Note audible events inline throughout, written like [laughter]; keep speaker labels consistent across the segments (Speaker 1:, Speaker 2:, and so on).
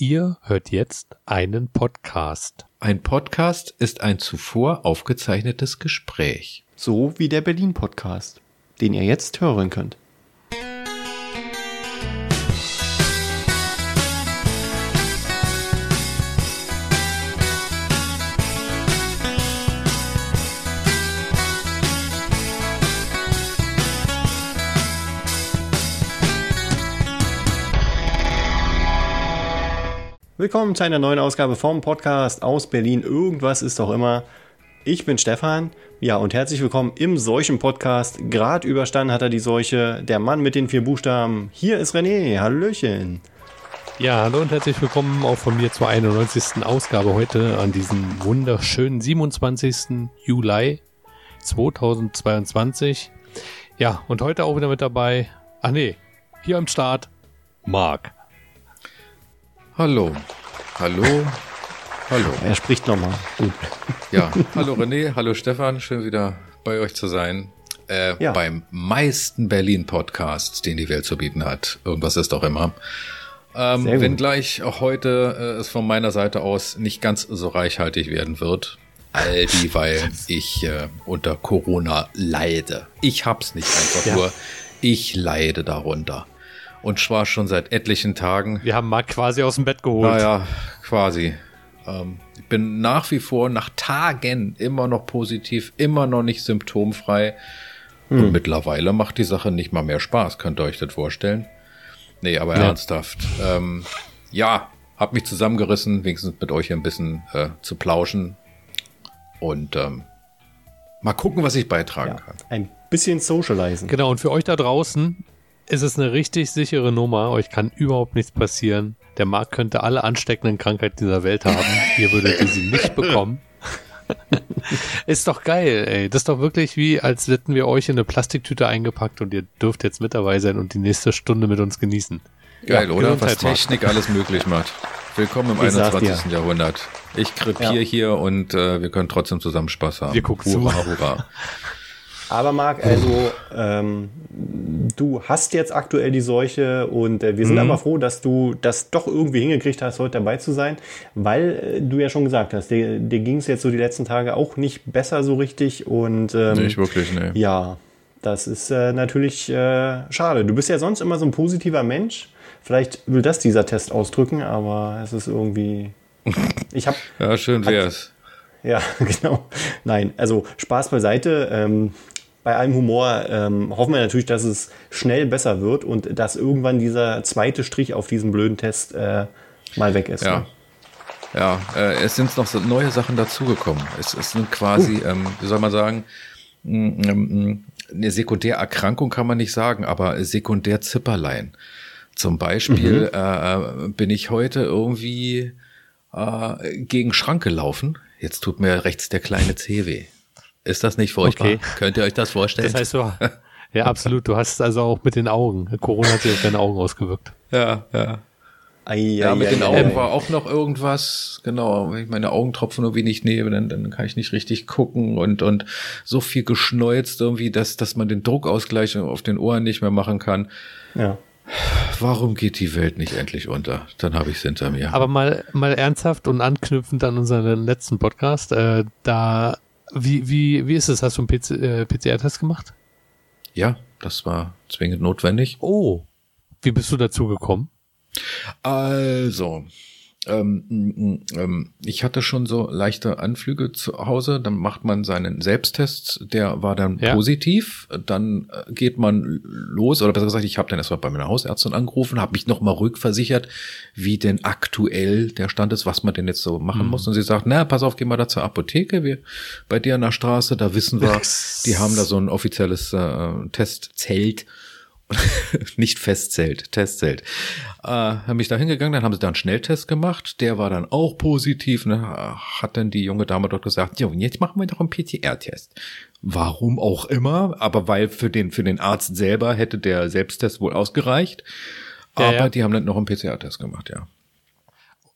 Speaker 1: Ihr hört jetzt einen Podcast.
Speaker 2: Ein Podcast ist ein zuvor aufgezeichnetes Gespräch.
Speaker 3: So wie der Berlin Podcast, den ihr jetzt hören könnt. Willkommen zu einer neuen Ausgabe vom Podcast aus Berlin. Irgendwas ist doch immer. Ich bin Stefan. Ja, und herzlich willkommen im Seuchen-Podcast. Gerade überstanden hat er die Seuche. Der Mann mit den vier Buchstaben. Hier ist René. Hallöchen.
Speaker 1: Ja, hallo und herzlich willkommen auch von mir zur 91. Ausgabe heute an diesem wunderschönen 27. Juli 2022. Ja, und heute auch wieder mit dabei. Ach nee, hier am Start, Marc.
Speaker 2: Hallo. Hallo. Hallo.
Speaker 3: Er spricht nochmal.
Speaker 2: Ja, [laughs] hallo René, hallo Stefan, schön wieder bei euch zu sein. Äh, ja. Beim meisten Berlin-Podcast, den die Welt zu bieten hat. Irgendwas ist doch immer. Ähm, wenngleich auch heute äh, es von meiner Seite aus nicht ganz so reichhaltig werden wird. All die, [laughs] weil ich äh, unter Corona leide. Ich hab's nicht einfach ja. nur. Ich leide darunter und zwar schon seit etlichen Tagen.
Speaker 1: Wir haben Marc quasi aus dem Bett geholt.
Speaker 2: Naja, quasi. Ähm, ich bin nach wie vor nach Tagen immer noch positiv, immer noch nicht symptomfrei. Hm. Und mittlerweile macht die Sache nicht mal mehr Spaß, könnt ihr euch das vorstellen? Nee, aber ja. ernsthaft. Ähm, ja, hab mich zusammengerissen, wenigstens mit euch ein bisschen äh, zu plauschen. Und ähm, mal gucken, was ich beitragen ja, kann.
Speaker 3: Ein bisschen socializen.
Speaker 1: Genau, und für euch da draußen, es ist eine richtig sichere Nummer. Euch kann überhaupt nichts passieren. Der Markt könnte alle ansteckenden Krankheiten dieser Welt haben. Ihr würdet sie nicht bekommen. [laughs] ist doch geil, ey. Das ist doch wirklich wie, als hätten wir euch in eine Plastiktüte eingepackt und ihr dürft jetzt mit dabei sein und die nächste Stunde mit uns genießen.
Speaker 2: Geil, ja, oder? Was Technik alles möglich macht. Willkommen im ich 21. Jahrhundert. Ich krepiere ja. hier und äh, wir können trotzdem zusammen Spaß haben.
Speaker 1: Wir gucken hurra,
Speaker 3: zu. Hurra. [laughs] Aber Marc, also ähm, du hast jetzt aktuell die Seuche und äh, wir sind mhm. aber froh, dass du das doch irgendwie hingekriegt hast, heute dabei zu sein, weil äh, du ja schon gesagt hast, dir, dir ging es jetzt so die letzten Tage auch nicht besser so richtig und
Speaker 2: ähm, nicht wirklich, nee.
Speaker 3: Ja, das ist äh, natürlich äh, schade. Du bist ja sonst immer so ein positiver Mensch. Vielleicht will das dieser Test ausdrücken, aber es ist irgendwie. Ich habe. [laughs]
Speaker 2: ja, schön wär's.
Speaker 3: Ja, [laughs] genau. Nein, also Spaß beiseite. Ähm, bei allem Humor ähm, hoffen wir natürlich, dass es schnell besser wird und dass irgendwann dieser zweite Strich auf diesem blöden Test äh, mal weg ist.
Speaker 2: Ja. Ne? Ja, äh, es sind noch so neue Sachen dazugekommen. Es, es sind quasi, uh. ähm, wie soll man sagen, mm, mm, mm, eine Sekundärerkrankung kann man nicht sagen, aber Sekundärzipperlein. Zum Beispiel mhm. äh bin ich heute irgendwie äh, gegen Schrank gelaufen. Jetzt tut mir rechts der kleine Zeh weh. Ist das nicht furchtbar? Okay. Könnt ihr euch das vorstellen?
Speaker 1: Das heißt, du, ja, [laughs] absolut. Du hast also auch mit den Augen. Corona hat sich auf deine Augen ausgewirkt.
Speaker 2: Ja, ja. Ei, ja, mit ei, den Augen war auch noch irgendwas, genau, wenn ich meine Augentropfen nur wenig nehme, dann, dann kann ich nicht richtig gucken und, und so viel geschneuzt irgendwie, dass, dass man den Druckausgleich auf den Ohren nicht mehr machen kann.
Speaker 3: Ja.
Speaker 2: Warum geht die Welt nicht endlich unter? Dann habe ich es hinter mir.
Speaker 1: Aber mal, mal ernsthaft und anknüpfend an unseren letzten Podcast, äh, da wie, wie, wie ist es? Hast du einen PC, äh, PCR-Test gemacht?
Speaker 2: Ja, das war zwingend notwendig.
Speaker 1: Oh, wie bist du dazu gekommen?
Speaker 2: Also, ähm, ähm, ich hatte schon so leichte Anflüge zu Hause, dann macht man seinen Selbsttest, der war dann ja. positiv, dann äh, geht man los, oder besser gesagt, ich habe dann erstmal bei meiner Hausärztin angerufen, habe mich nochmal rückversichert, wie denn aktuell der Stand ist, was man denn jetzt so machen mhm. muss. Und sie sagt, na, pass auf, geh mal da zur Apotheke, wir bei dir an der Straße, da wissen wir, [laughs] die haben da so ein offizielles äh, Testzelt [laughs] nicht Festzelt, Testzelt. Äh, haben mich da hingegangen, dann haben sie da einen Schnelltest gemacht, der war dann auch positiv. Ne? Hat dann die junge Dame dort gesagt, ja, und jetzt machen wir doch einen PCR-Test. Warum auch immer, aber weil für den, für den Arzt selber hätte der Selbsttest wohl ausgereicht. Aber ja, ja. die haben dann noch einen PCR-Test gemacht, ja.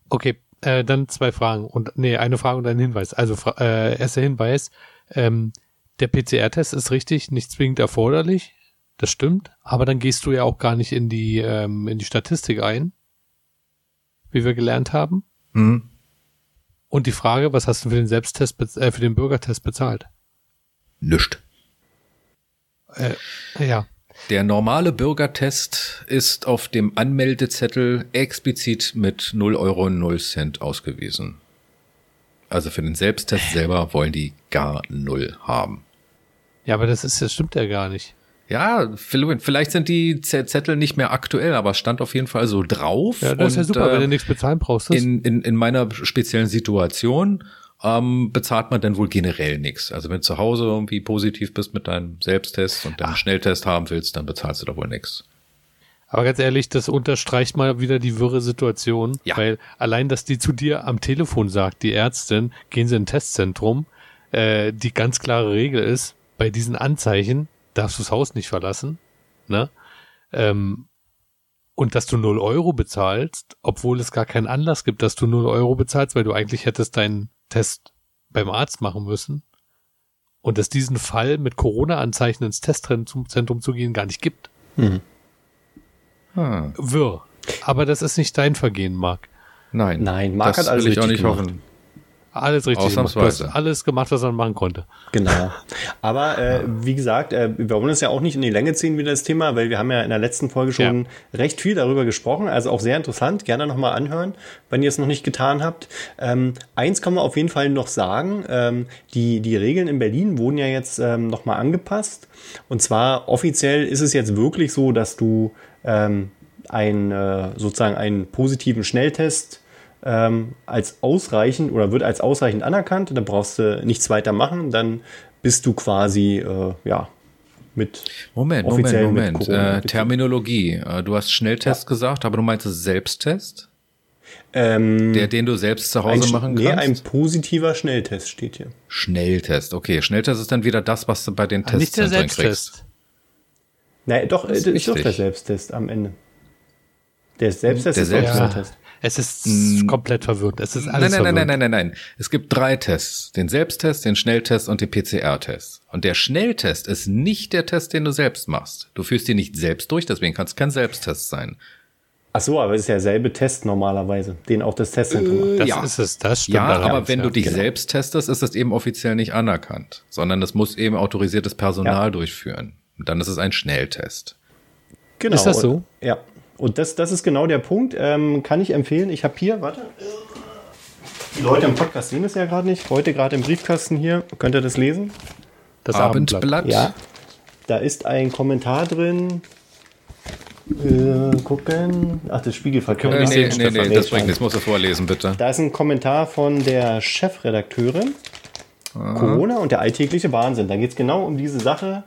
Speaker 1: Okay, äh, dann zwei Fragen und nee, eine Frage und ein Hinweis. Also äh, erster Hinweis, ähm, der PCR-Test ist richtig nicht zwingend erforderlich. Das stimmt, aber dann gehst du ja auch gar nicht in die, ähm, in die Statistik ein. wie wir gelernt haben. Mhm. Und die Frage, was hast du für den Selbsttest, äh, für den Bürgertest bezahlt?
Speaker 2: Nischt.
Speaker 1: Äh, ja.
Speaker 2: Der normale Bürgertest ist auf dem Anmeldezettel explizit mit 0 Euro 0 Cent ausgewiesen. Also für den Selbsttest selber wollen die gar null haben.
Speaker 1: Ja, aber das ist, das stimmt ja gar nicht.
Speaker 2: Ja, vielleicht sind die Zettel nicht mehr aktuell, aber es stand auf jeden Fall so drauf.
Speaker 1: Ja, das ist ja super, äh, wenn du nichts bezahlen brauchst.
Speaker 2: In, in, in meiner speziellen Situation ähm, bezahlt man dann wohl generell nichts. Also wenn du zu Hause irgendwie positiv bist mit deinem Selbsttest und deinen Ach. Schnelltest haben willst, dann bezahlst du da wohl nichts.
Speaker 1: Aber ganz ehrlich, das unterstreicht mal wieder die wirre Situation, ja. weil allein, dass die zu dir am Telefon sagt, die Ärztin, gehen Sie in ein Testzentrum, äh, die ganz klare Regel ist, bei diesen Anzeichen darfst du das Haus nicht verlassen, ne? Ähm, und dass du 0 Euro bezahlst, obwohl es gar keinen Anlass gibt, dass du 0 Euro bezahlst, weil du eigentlich hättest deinen Test beim Arzt machen müssen. Und dass diesen Fall mit Corona-Anzeichen ins Testzentrum zu gehen gar nicht gibt. Mhm. Hm. Wirr. Aber das ist nicht dein Vergehen, Marc.
Speaker 2: Nein.
Speaker 3: Nein, Marc
Speaker 2: hat alles will ich auch nicht gemacht. hoffen.
Speaker 1: Alles richtig
Speaker 2: Ausnahmsweise.
Speaker 1: gemacht. alles gemacht, was man machen konnte.
Speaker 3: Genau. [laughs] Aber äh, wie gesagt, äh, wir wollen es ja auch nicht in die Länge ziehen wieder das Thema, weil wir haben ja in der letzten Folge schon ja. recht viel darüber gesprochen. Also auch sehr interessant. Gerne nochmal anhören, wenn ihr es noch nicht getan habt. Ähm, eins kann man auf jeden Fall noch sagen. Ähm, die, die Regeln in Berlin wurden ja jetzt ähm, nochmal angepasst. Und zwar offiziell ist es jetzt wirklich so, dass du ähm, ein, äh, sozusagen einen positiven Schnelltest ähm, als ausreichend oder wird als ausreichend anerkannt. Da brauchst du nichts weiter machen. Dann bist du quasi äh, ja mit
Speaker 2: Moment, Moment, Moment. Mit äh, Terminologie. Äh, du hast Schnelltest ja. gesagt, aber du meinst Selbsttest?
Speaker 3: Ähm,
Speaker 2: der, den du selbst zu Hause machen kannst? Nee,
Speaker 3: ein positiver Schnelltest steht hier.
Speaker 2: Schnelltest, okay. Schnelltest ist dann wieder das, was du bei den Tests kriegst.
Speaker 3: Nein, doch, das ist, ist doch der Selbsttest am Ende. Der Selbsttest
Speaker 2: der ist Selbst
Speaker 1: der Test. Es ist mm. komplett verwirrend. Es ist alles
Speaker 2: nein, nein,
Speaker 1: nein,
Speaker 2: nein, nein, nein, nein. Es gibt drei Tests. Den Selbsttest, den Schnelltest und den PCR-Test. Und der Schnelltest ist nicht der Test, den du selbst machst. Du führst ihn nicht selbst durch, deswegen kann es kein Selbsttest sein.
Speaker 3: Ach so, aber es ist ja derselbe Test normalerweise, den auch das Testzentrum macht.
Speaker 1: Das
Speaker 3: ja.
Speaker 1: ist es, das stimmt.
Speaker 2: Ja, aber wenn du dich genau. selbst testest, ist das eben offiziell nicht anerkannt, sondern das muss eben autorisiertes Personal ja. durchführen. Und dann ist es ein Schnelltest.
Speaker 3: Genau. Ist das so? ja. Und das, das ist genau der Punkt. Ähm, kann ich empfehlen. Ich habe hier, warte. Die Leute im Podcast sehen es ja gerade nicht. Heute gerade im Briefkasten hier. Könnt ihr das lesen?
Speaker 2: Das Abendblatt. Abendblatt.
Speaker 3: Ja. Da ist ein Kommentar drin. Äh, gucken. Ach, das Spiegelverkehr.
Speaker 2: Äh, nee, nee, nee, das bringt nichts. Muss er vorlesen, bitte.
Speaker 3: Da ist ein Kommentar von der Chefredakteurin. Aha. Corona und der alltägliche Wahnsinn. Da geht es genau um diese Sache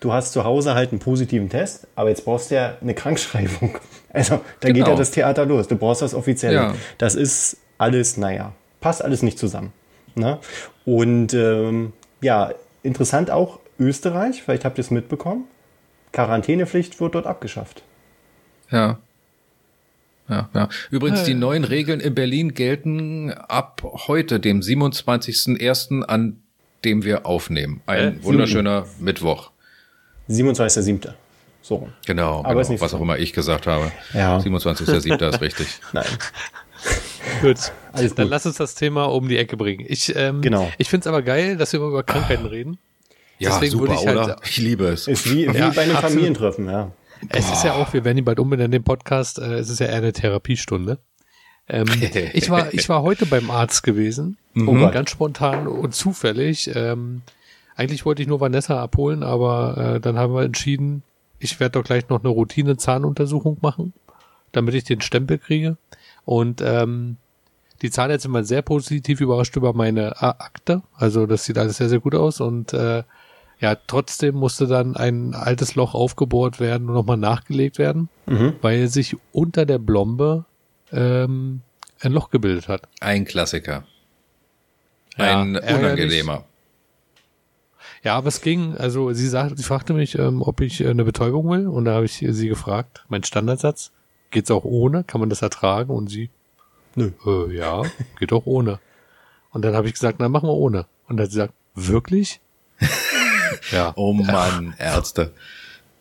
Speaker 3: du hast zu Hause halt einen positiven Test, aber jetzt brauchst du ja eine Krankschreibung. [laughs] Also da genau. geht ja genau. das Theater los. Du brauchst das offiziell. Ja. Das ist alles, naja, passt alles nicht zusammen. Ne? Und ähm, ja, interessant auch Österreich, vielleicht habt ihr es mitbekommen. Quarantänepflicht wird dort abgeschafft.
Speaker 2: Ja. Ja, ja. Übrigens, die neuen Regeln in Berlin gelten ab heute, dem 27.01., an dem wir aufnehmen. Ein äh, wunderschöner Mittwoch.
Speaker 3: 27.07. So.
Speaker 2: Genau,
Speaker 3: Aber
Speaker 2: genau was auch immer ich gesagt habe.
Speaker 3: Ja.
Speaker 2: 27.07. ist richtig. [laughs]
Speaker 3: Nein. [laughs]
Speaker 1: Gut. Alles gut. Dann lass uns das Thema um die Ecke bringen. Ich, ähm,
Speaker 3: genau.
Speaker 1: ich finde es aber geil, dass wir über Krankheiten reden.
Speaker 2: Ja, Deswegen super, ich, halt, oder? Ich liebe es.
Speaker 3: Ist wie, wie ja, bei einem Familientreffen, ja.
Speaker 1: Es Boah. ist ja auch, wir werden ihn bald umbenennen, den Podcast, äh, es ist ja eher eine Therapiestunde. Ähm, [laughs] ich, war, ich war heute beim Arzt gewesen, mhm. ganz spontan und zufällig. Ähm, eigentlich wollte ich nur Vanessa abholen, aber äh, dann haben wir entschieden, ich werde doch gleich noch eine Routine-Zahnuntersuchung machen, damit ich den Stempel kriege. Und ähm, die Zahnärztin war sehr positiv überrascht über meine Akte. Also das sieht alles sehr, sehr gut aus. Und äh, ja, trotzdem musste dann ein altes Loch aufgebohrt werden und nochmal nachgelegt werden, mhm. weil sich unter der Blombe ähm, ein Loch gebildet hat.
Speaker 2: Ein Klassiker. Ein ja, unangenehmer.
Speaker 1: Ja, aber es ging, also sie sagte, sie fragte mich, ähm, ob ich äh, eine Betäubung will und da habe ich sie gefragt, mein Standardsatz, geht's auch ohne, kann man das ertragen und sie, nö, äh, ja, geht auch ohne. Und dann habe ich gesagt, na machen wir ohne. Und dann hat sie gesagt, wirklich? [laughs]
Speaker 2: ja. Oh Mann, Ärzte.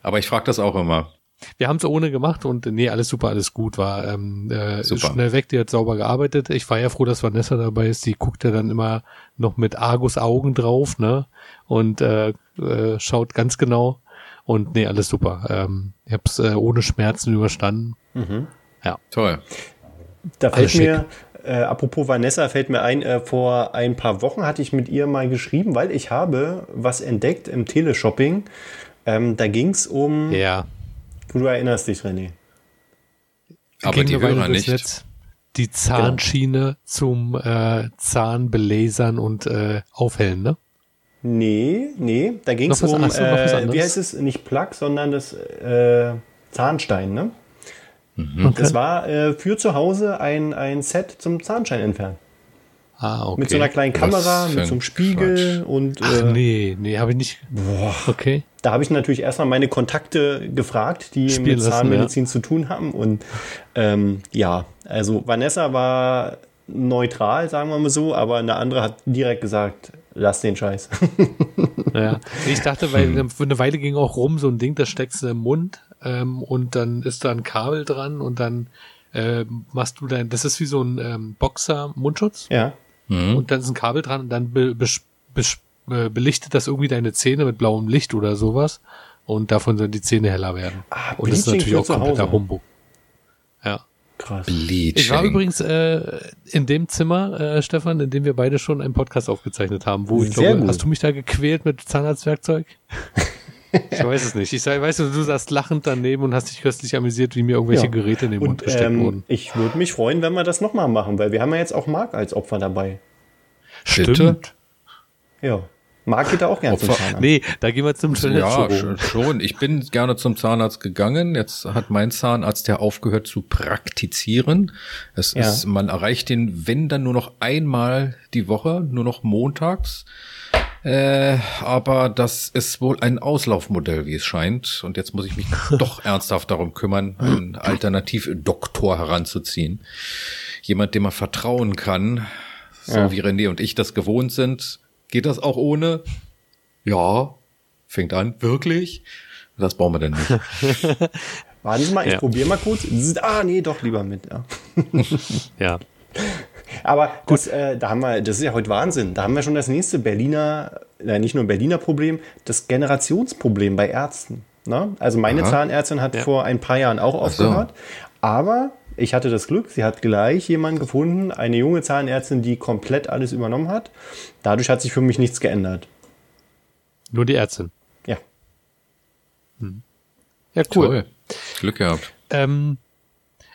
Speaker 2: Aber ich frage das auch immer.
Speaker 1: Wir haben es ohne gemacht und nee, alles super, alles gut, war ähm, äh, super. schnell weg, die hat sauber gearbeitet. Ich war ja froh, dass Vanessa dabei ist, die guckt ja dann immer noch mit Argus Augen drauf, ne? Und äh, äh, schaut ganz genau. Und nee, alles super. Ähm, ich habe es äh, ohne Schmerzen überstanden. Mhm.
Speaker 2: Ja. Toll.
Speaker 3: Da fällt mir, äh, apropos Vanessa, fällt mir ein, äh, vor ein paar Wochen hatte ich mit ihr mal geschrieben, weil ich habe was entdeckt im Teleshopping. Ähm, da ging es um.
Speaker 1: Ja.
Speaker 3: Du erinnerst dich, René.
Speaker 2: Aber die Hörer nicht. Netz,
Speaker 1: die Zahnschiene genau. zum äh, Zahnbelasern und äh, Aufhellen, ne?
Speaker 3: Nee, nee, da ging es um, äh, wie heißt es, nicht Plug, sondern das äh, Zahnstein, ne? Mhm. Okay. Das war äh, für zu Hause ein, ein Set zum Zahnstein entfernen. Ah, okay. Mit so einer kleinen Kamera, mit so einem Spiegel Quatsch. und.
Speaker 1: Äh, Ach, nee, nee, habe ich nicht.
Speaker 3: Boah. Okay. Da habe ich natürlich erstmal meine Kontakte gefragt, die Spielen mit Zahnmedizin ja. zu tun haben. Und ähm, ja, also Vanessa war neutral, sagen wir mal so, aber eine andere hat direkt gesagt, lass den Scheiß. [laughs]
Speaker 1: ja, ich dachte, weil hm. eine Weile ging auch rum, so ein Ding, das steckst du im Mund ähm, und dann ist da ein Kabel dran und dann äh, machst du dein, das ist wie so ein ähm, Boxer-Mundschutz.
Speaker 3: Ja.
Speaker 1: Mhm. Und dann ist ein Kabel dran und dann be, be, be, äh, belichtet das irgendwie deine Zähne mit blauem Licht oder sowas und davon sollen die Zähne heller werden.
Speaker 3: Ah, und das ist natürlich auch kompletter
Speaker 1: Humbug. Ja.
Speaker 2: Krass. Bleaching.
Speaker 1: Ich war übrigens äh, in dem Zimmer, äh, Stefan, in dem wir beide schon einen Podcast aufgezeichnet haben, wo ich Sehr glaube, gut. hast du mich da gequält mit Zahnarztwerkzeug? [laughs] ich weiß es nicht. Ich sag, weißt du, du saßt lachend daneben und hast dich köstlich amüsiert, wie mir irgendwelche ja. Geräte in den Mund gesteckt ähm, wurden.
Speaker 3: Ich würde mich freuen, wenn wir das nochmal machen, weil wir haben ja jetzt auch Marc als Opfer dabei.
Speaker 1: Stimmt.
Speaker 3: Ja. Marc geht da auch gerne zum Zahnarzt.
Speaker 1: Nee, da gehen wir zum
Speaker 2: Zahnarzt. Ja, schon. Ich bin gerne zum Zahnarzt gegangen. Jetzt hat mein Zahnarzt ja aufgehört zu praktizieren. Es ja. ist, man erreicht den, wenn dann nur noch einmal die Woche, nur noch montags. Äh, aber das ist wohl ein Auslaufmodell, wie es scheint. Und jetzt muss ich mich [laughs] doch ernsthaft darum kümmern, einen Alternativdoktor heranzuziehen. Jemand, dem man vertrauen kann, so ja. wie René und ich das gewohnt sind Geht das auch ohne? Ja, fängt an, wirklich? Das brauchen wir denn nicht. [laughs]
Speaker 3: Warten Sie mal, ich ja. probiere mal kurz. Ah, nee, doch lieber mit. Ja. [laughs]
Speaker 1: ja.
Speaker 3: Aber das, äh, da haben wir, das ist ja heute Wahnsinn. Da haben wir schon das nächste Berliner, äh, nicht nur ein Berliner Problem, das Generationsproblem bei Ärzten. Ne? Also meine Aha. Zahnärztin hat ja. vor ein paar Jahren auch aufgehört. So. Aber ich hatte das Glück, sie hat gleich jemanden gefunden, eine junge Zahnärztin, die komplett alles übernommen hat. Dadurch hat sich für mich nichts geändert.
Speaker 1: Nur die Ärztin.
Speaker 3: Ja.
Speaker 1: Hm. Ja, cool. Toll.
Speaker 2: Glück gehabt.
Speaker 1: Ähm,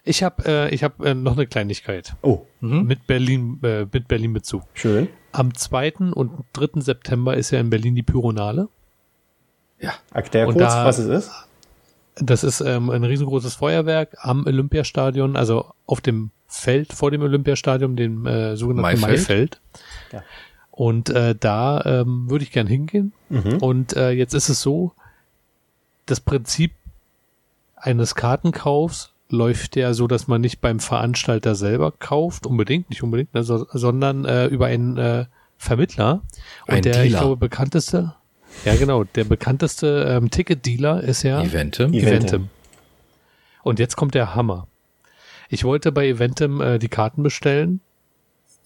Speaker 1: ich habe äh, ich hab, äh, noch eine Kleinigkeit.
Speaker 3: Oh.
Speaker 1: Mhm. Mit Berlin, äh, mit Berlin Bezug.
Speaker 3: Schön.
Speaker 1: Am 2. und 3. September ist ja in Berlin die Pyronale.
Speaker 3: Ja. Erklär kurz, da, was es ist.
Speaker 1: Das ist ähm, ein riesengroßes Feuerwerk am Olympiastadion, also auf dem Feld vor dem Olympiastadion, dem äh, sogenannten Maifeld. Maifeld. Ja. Und äh, da ähm, würde ich gern hingehen. Mhm. Und äh, jetzt ist es so, das Prinzip eines Kartenkaufs läuft ja so, dass man nicht beim Veranstalter selber kauft, unbedingt, nicht unbedingt, ne, so, sondern äh, über einen äh, Vermittler. Und Ein der, Dealer. ich glaube, bekannteste, ja, genau. Der bekannteste ähm, Ticket-Dealer ist ja
Speaker 2: Eventim.
Speaker 1: Eventim. Und jetzt kommt der Hammer. Ich wollte bei Eventim äh, die Karten bestellen.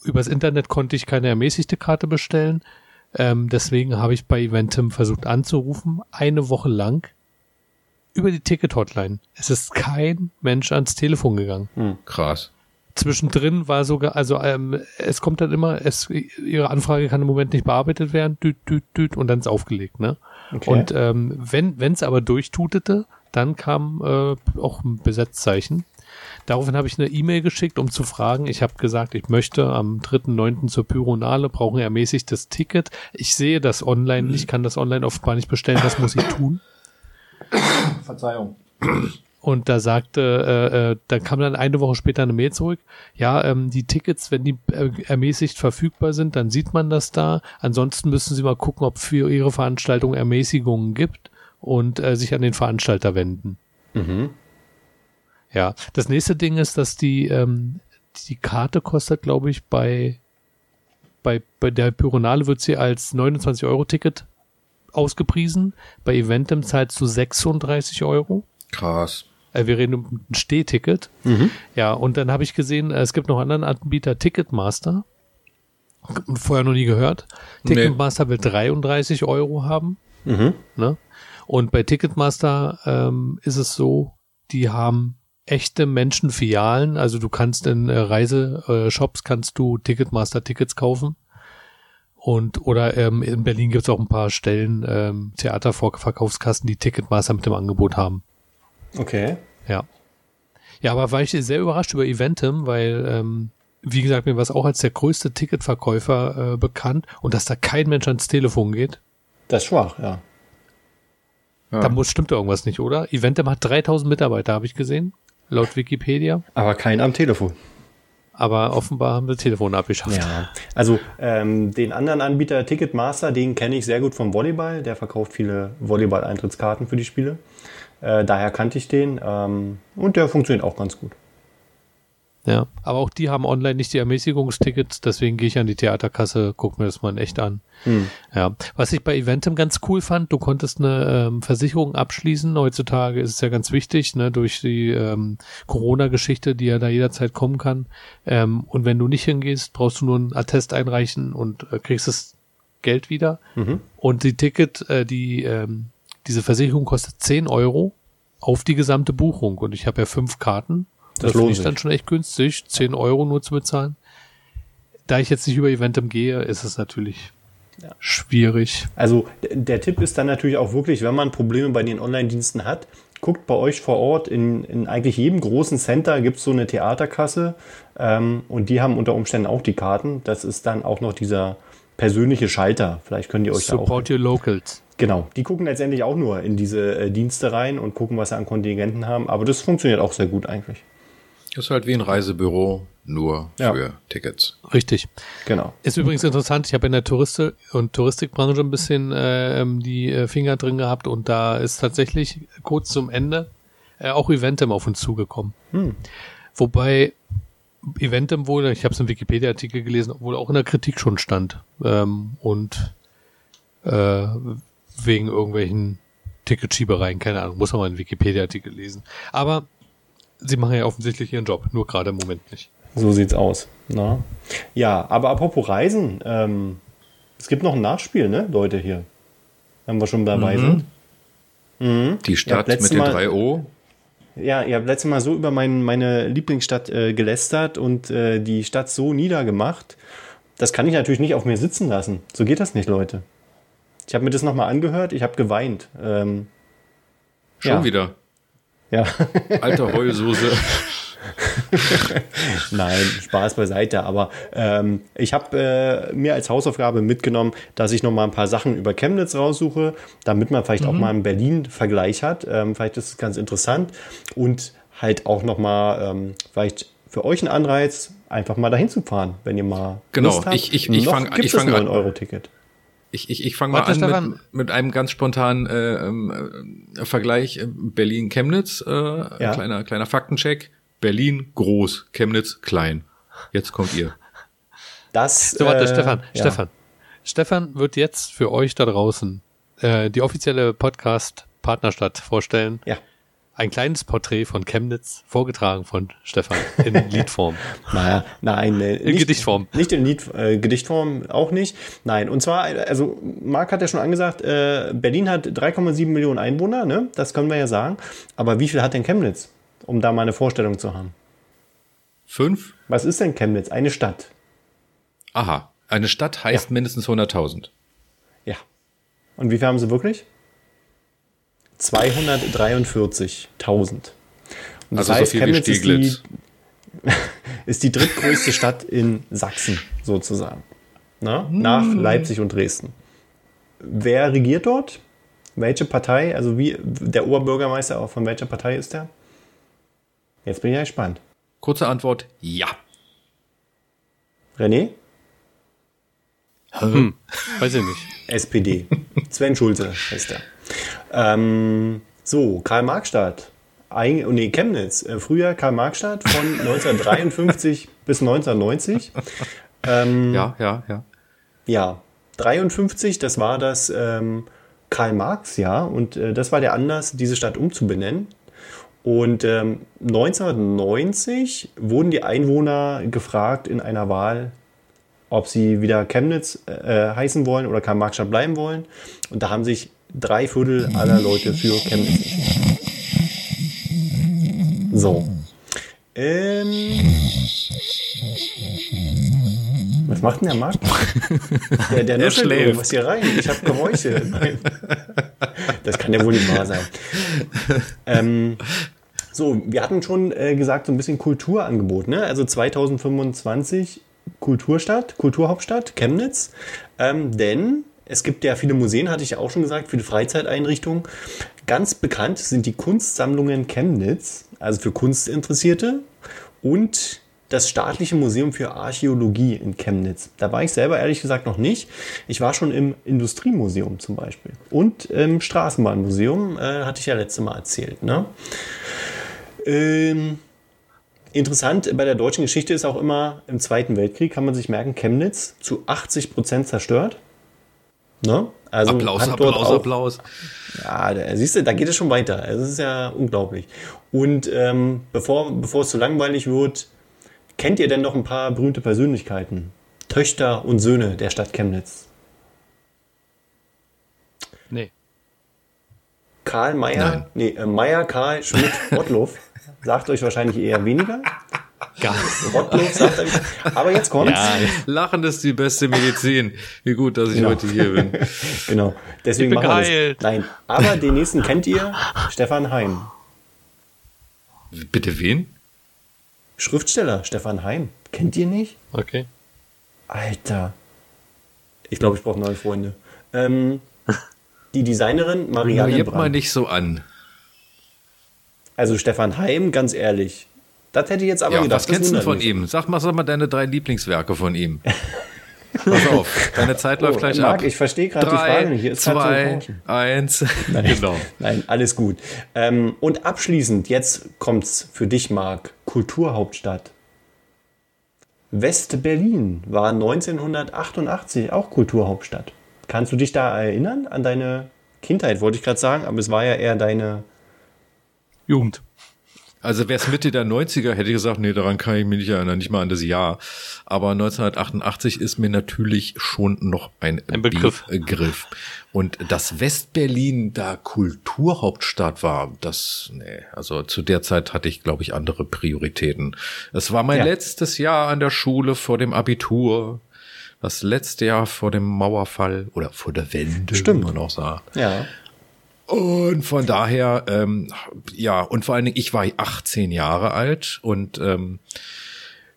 Speaker 1: Übers Internet konnte ich keine ermäßigte Karte bestellen. Ähm, deswegen habe ich bei Eventim versucht anzurufen, eine Woche lang über die Ticket-Hotline. Es ist kein Mensch ans Telefon gegangen.
Speaker 2: Hm, krass
Speaker 1: zwischendrin war sogar, also ähm, es kommt dann immer, es, ihre Anfrage kann im Moment nicht bearbeitet werden, düt, düt, düt, und dann ist aufgelegt, ne? Okay. Und ähm, wenn es aber durchtutete, dann kam äh, auch ein Besetzzeichen. Daraufhin habe ich eine E-Mail geschickt, um zu fragen. Ich habe gesagt, ich möchte am 3.9. zur Pyronale, brauchen ermäßigtes Ticket. Ich sehe das online, ich kann das online offenbar nicht bestellen, was muss ich tun? [coughs]
Speaker 3: Verzeihung.
Speaker 1: Und da sagte, äh, äh, dann kam dann eine Woche später eine Mail zurück. Ja, ähm, die Tickets, wenn die äh, ermäßigt verfügbar sind, dann sieht man das da. Ansonsten müssen Sie mal gucken, ob für Ihre Veranstaltung Ermäßigungen gibt und äh, sich an den Veranstalter wenden. Mhm. Ja, das nächste Ding ist, dass die ähm, die Karte kostet, glaube ich, bei bei bei der Pyronale wird sie als 29 Euro Ticket ausgepriesen. Bei Eventim zahlst du 36 Euro.
Speaker 2: Krass.
Speaker 1: Äh, wir reden um ein Stehticket. Mhm. Ja, und dann habe ich gesehen, äh, es gibt noch einen anderen Anbieter, Ticketmaster. Vorher noch nie gehört. Ticketmaster nee. will 33 Euro haben. Mhm. Ne? Und bei Ticketmaster ähm, ist es so, die haben echte Menschenfilialen. Also du kannst in äh, Reiseshops kannst du Ticketmaster-Tickets kaufen. Und oder ähm, in Berlin gibt es auch ein paar Stellen, ähm, Theaterverkaufskassen, die Ticketmaster mit dem Angebot haben.
Speaker 3: Okay.
Speaker 1: Ja. Ja, aber war ich sehr überrascht über Eventim, weil, ähm, wie gesagt, mir war es auch als der größte Ticketverkäufer äh, bekannt und dass da kein Mensch ans Telefon geht.
Speaker 3: Das ist schwach, ja.
Speaker 1: ja. Da muss, stimmt irgendwas nicht, oder? Eventim hat 3000 Mitarbeiter, habe ich gesehen, laut Wikipedia.
Speaker 3: Aber kein am Telefon
Speaker 1: aber offenbar haben wir Telefon abgeschafft.
Speaker 3: Ja, also ähm, den anderen Anbieter Ticketmaster, den kenne ich sehr gut vom Volleyball. Der verkauft viele Volleyball-Eintrittskarten für die Spiele. Äh, daher kannte ich den ähm, und der funktioniert auch ganz gut.
Speaker 1: Ja, aber auch die haben online nicht die Ermäßigungstickets, deswegen gehe ich an die Theaterkasse, gucke mir das mal in echt an. Hm. Ja, was ich bei Eventim ganz cool fand, du konntest eine ähm, Versicherung abschließen. Heutzutage ist es ja ganz wichtig, ne, durch die ähm, Corona-Geschichte, die ja da jederzeit kommen kann. Ähm, und wenn du nicht hingehst, brauchst du nur einen Attest einreichen und äh, kriegst das Geld wieder. Mhm. Und die Ticket, äh, die ähm, diese Versicherung kostet 10 Euro auf die gesamte Buchung. Und ich habe ja fünf Karten das, das lohnt sich dann schon echt günstig, 10 Euro nur zu bezahlen. Da ich jetzt nicht über Eventum gehe, ist es natürlich ja. schwierig.
Speaker 3: Also der Tipp ist dann natürlich auch wirklich, wenn man Probleme bei den Online-Diensten hat, guckt bei euch vor Ort, in, in eigentlich jedem großen Center gibt es so eine Theaterkasse ähm, und die haben unter Umständen auch die Karten. Das ist dann auch noch dieser persönliche Schalter. Vielleicht könnt ihr euch
Speaker 1: Support
Speaker 3: da auch...
Speaker 1: Support your locals.
Speaker 3: Genau, die gucken letztendlich auch nur in diese äh, Dienste rein und gucken, was sie an Kontingenten haben. Aber das funktioniert auch sehr gut eigentlich.
Speaker 2: Das ist halt wie ein Reisebüro, nur ja. für Tickets.
Speaker 1: Richtig. Genau. Ist übrigens interessant, ich habe in der Touriste und Touristikbranche ein bisschen äh, die Finger drin gehabt und da ist tatsächlich kurz zum Ende äh, auch Eventim auf uns zugekommen. Hm. Wobei Eventim wohl, ich habe es im Wikipedia-Artikel gelesen, wohl auch in der Kritik schon stand. Ähm, und äh, wegen irgendwelchen Ticketschiebereien, keine Ahnung, muss man mal einen Wikipedia-Artikel lesen. Aber sie machen ja offensichtlich ihren Job, nur gerade im Moment nicht.
Speaker 3: So sieht's aus. Na? Ja, aber apropos Reisen, ähm, es gibt noch ein Nachspiel, ne, Leute hier. Wenn wir schon dabei mhm. sind.
Speaker 2: Mhm. Die Stadt mit den Mal, drei O.
Speaker 3: Ja, ihr habt letztes Mal so über mein, meine Lieblingsstadt äh, gelästert und äh, die Stadt so niedergemacht. Das kann ich natürlich nicht auf mir sitzen lassen. So geht das nicht, Leute. Ich habe mir das nochmal angehört, ich habe geweint. Ähm,
Speaker 2: Schon ja. wieder.
Speaker 3: Ja.
Speaker 2: Alte Heulsuse. [laughs]
Speaker 3: Nein, Spaß beiseite. Aber ähm, ich habe äh, mir als Hausaufgabe mitgenommen, dass ich noch mal ein paar Sachen über Chemnitz raussuche, damit man vielleicht mhm. auch mal einen Berlin-Vergleich hat. Ähm, vielleicht ist es ganz interessant und halt auch noch mal ähm, vielleicht für euch ein Anreiz, einfach mal dahin zu fahren, wenn ihr mal
Speaker 2: genau. Lust habt. Ich, ich, ich fange
Speaker 3: ich fang an. Euro Ticket.
Speaker 2: Ich, ich, ich fange mal an mit, mit, einem ganz spontanen äh, äh, Vergleich. Berlin-Chemnitz, äh, ja. kleiner, kleiner Faktencheck. Berlin groß, Chemnitz klein. Jetzt kommt ihr.
Speaker 1: Das, so, warte, äh, Stefan, ja. Stefan. Stefan wird jetzt für euch da draußen äh, die offizielle Podcast Partnerstadt vorstellen.
Speaker 3: Ja.
Speaker 1: Ein kleines Porträt von Chemnitz, vorgetragen von Stefan in [laughs] Liedform.
Speaker 3: naja, nein, äh,
Speaker 1: in nicht, Gedichtform.
Speaker 3: Nicht in Lied, äh, Gedichtform, auch nicht. Nein, und zwar, also Marc hat ja schon angesagt, äh, Berlin hat 3,7 Millionen Einwohner, ne? Das können wir ja sagen. Aber wie viel hat denn Chemnitz, um da mal eine Vorstellung zu haben?
Speaker 2: Fünf?
Speaker 3: Was ist denn Chemnitz? Eine Stadt.
Speaker 2: Aha, eine Stadt heißt ja. mindestens 100.000.
Speaker 3: Ja. Und wie viel haben sie wirklich? 243.000. Und das also heißt, so Chemnitz ist die, [laughs] ist die drittgrößte Stadt in Sachsen sozusagen. Na? Nach hm. Leipzig und Dresden. Wer regiert dort? Welche Partei? Also wie der Oberbürgermeister von welcher Partei ist der? Jetzt bin ich ja gespannt.
Speaker 2: Kurze Antwort: Ja.
Speaker 3: René?
Speaker 1: Hm, weiß ich nicht.
Speaker 3: SPD. Sven Schulze ist der. Ähm, so, Karl-Marx-Stadt. Oh nee, Chemnitz. Äh, früher Karl-Marx-Stadt von [laughs] 1953 bis 1990.
Speaker 2: Ähm, ja, ja, ja.
Speaker 3: Ja, 53, das war das ähm, Karl-Marx-Jahr und äh, das war der Anlass, diese Stadt umzubenennen. Und ähm, 1990 wurden die Einwohner gefragt in einer Wahl, ob sie wieder Chemnitz äh, heißen wollen oder Karl-Marx-Stadt bleiben wollen. Und da haben sich drei Viertel aller Leute für Chemnitz. So. Ähm, was macht denn der Marc? [laughs] Der, der nuschelt irgendwas hier rein. Ich habe Geräusche. Das kann ja wohl nicht wahr sein. Ähm, so, wir hatten schon äh, gesagt, so ein bisschen Kulturangebot. Ne? Also 2025 Kulturstadt, Kulturhauptstadt, Chemnitz. Ähm, denn es gibt ja viele Museen, hatte ich ja auch schon gesagt, viele Freizeiteinrichtungen. Ganz bekannt sind die Kunstsammlungen Chemnitz, also für Kunstinteressierte. Und das Staatliche Museum für Archäologie in Chemnitz. Da war ich selber ehrlich gesagt noch nicht. Ich war schon im Industriemuseum zum Beispiel und im Straßenbahnmuseum, äh, hatte ich ja letzte Mal erzählt. Ne? Ähm, interessant bei der deutschen Geschichte ist auch immer, im Zweiten Weltkrieg kann man sich merken, Chemnitz zu 80 Prozent zerstört. Ne?
Speaker 2: Also Applaus, Applaus, auch, Applaus.
Speaker 3: Ja, da, siehst du, da geht es schon weiter. Es ist ja unglaublich. Und ähm, bevor, bevor es zu langweilig wird, Kennt ihr denn noch ein paar berühmte Persönlichkeiten? Töchter und Söhne der Stadt Chemnitz?
Speaker 1: Nee.
Speaker 3: Karl Mayer, nee, äh, Mayer, Karl, Schmidt, [laughs] Rottluff. sagt euch wahrscheinlich eher weniger.
Speaker 1: Gar [laughs]
Speaker 3: Rottluff sagt er, aber jetzt kommt's. Ja,
Speaker 2: Lachen ist die beste Medizin. Wie gut, dass ich genau. heute hier bin. [laughs]
Speaker 3: genau. Deswegen machen wir das. Nein, aber den nächsten kennt ihr, Stefan Heim.
Speaker 2: Bitte wen?
Speaker 3: Schriftsteller, Stefan Heim. Kennt ihr nicht?
Speaker 1: Okay.
Speaker 3: Alter. Ich glaube, ich brauche neue Freunde. Ähm, die Designerin Marianne
Speaker 2: Brandt. mal nicht so an.
Speaker 3: Also Stefan Heim, ganz ehrlich. Das hätte ich jetzt aber
Speaker 2: ja,
Speaker 3: gedacht.
Speaker 2: Was kennst du von ihm? Sag mal, sag mal deine drei Lieblingswerke von ihm. [laughs] Pass auf, deine Zeit läuft oh, gleich Marc, ab.
Speaker 3: Ich verstehe gerade die Frage nicht.
Speaker 2: Ist zwei, so eins. [laughs] [laughs]
Speaker 3: Nein, genau. Nein, alles gut. Ähm, und abschließend, jetzt kommt's für dich, Marc. Kulturhauptstadt. West-Berlin war 1988 auch Kulturhauptstadt. Kannst du dich da erinnern an deine Kindheit, wollte ich gerade sagen, aber es war ja eher deine
Speaker 1: Jugend.
Speaker 2: Also wäre es Mitte der 90er, hätte ich gesagt, nee, daran kann ich mich nicht erinnern, nicht mal an das Jahr. Aber 1988 ist mir natürlich schon noch ein,
Speaker 1: ein Begriff.
Speaker 2: Begriff. Und dass Westberlin da Kulturhauptstadt war, das, nee, also zu der Zeit hatte ich, glaube ich, andere Prioritäten. Es war mein ja. letztes Jahr an der Schule vor dem Abitur. Das letzte Jahr vor dem Mauerfall oder vor der Wende,
Speaker 3: Stimmt.
Speaker 2: wie man auch sagt.
Speaker 3: Ja.
Speaker 2: Und von daher, ähm, ja, und vor allen Dingen, ich war 18 Jahre alt und ähm,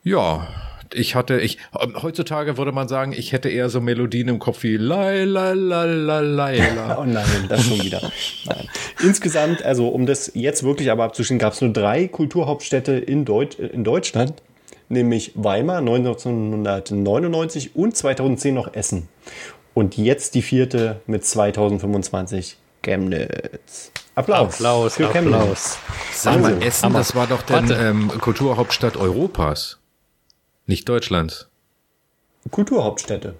Speaker 2: ja, ich hatte, ich heutzutage würde man sagen, ich hätte eher so Melodien im Kopf wie la la la la la [laughs]
Speaker 3: oh nein, das schon wieder. Nein. Insgesamt, also um das jetzt wirklich aber abzuschließen, gab es nur drei Kulturhauptstädte in, Deut in Deutschland, nämlich Weimar 1999 und 2010 noch Essen. Und jetzt die vierte mit 2025 Chemnitz.
Speaker 1: Applaus. Applaus, für Applaus.
Speaker 2: Sag mal, Essen, Hammer. das war doch der ähm, Kulturhauptstadt Europas. Nicht Deutschlands.
Speaker 3: Kulturhauptstädte.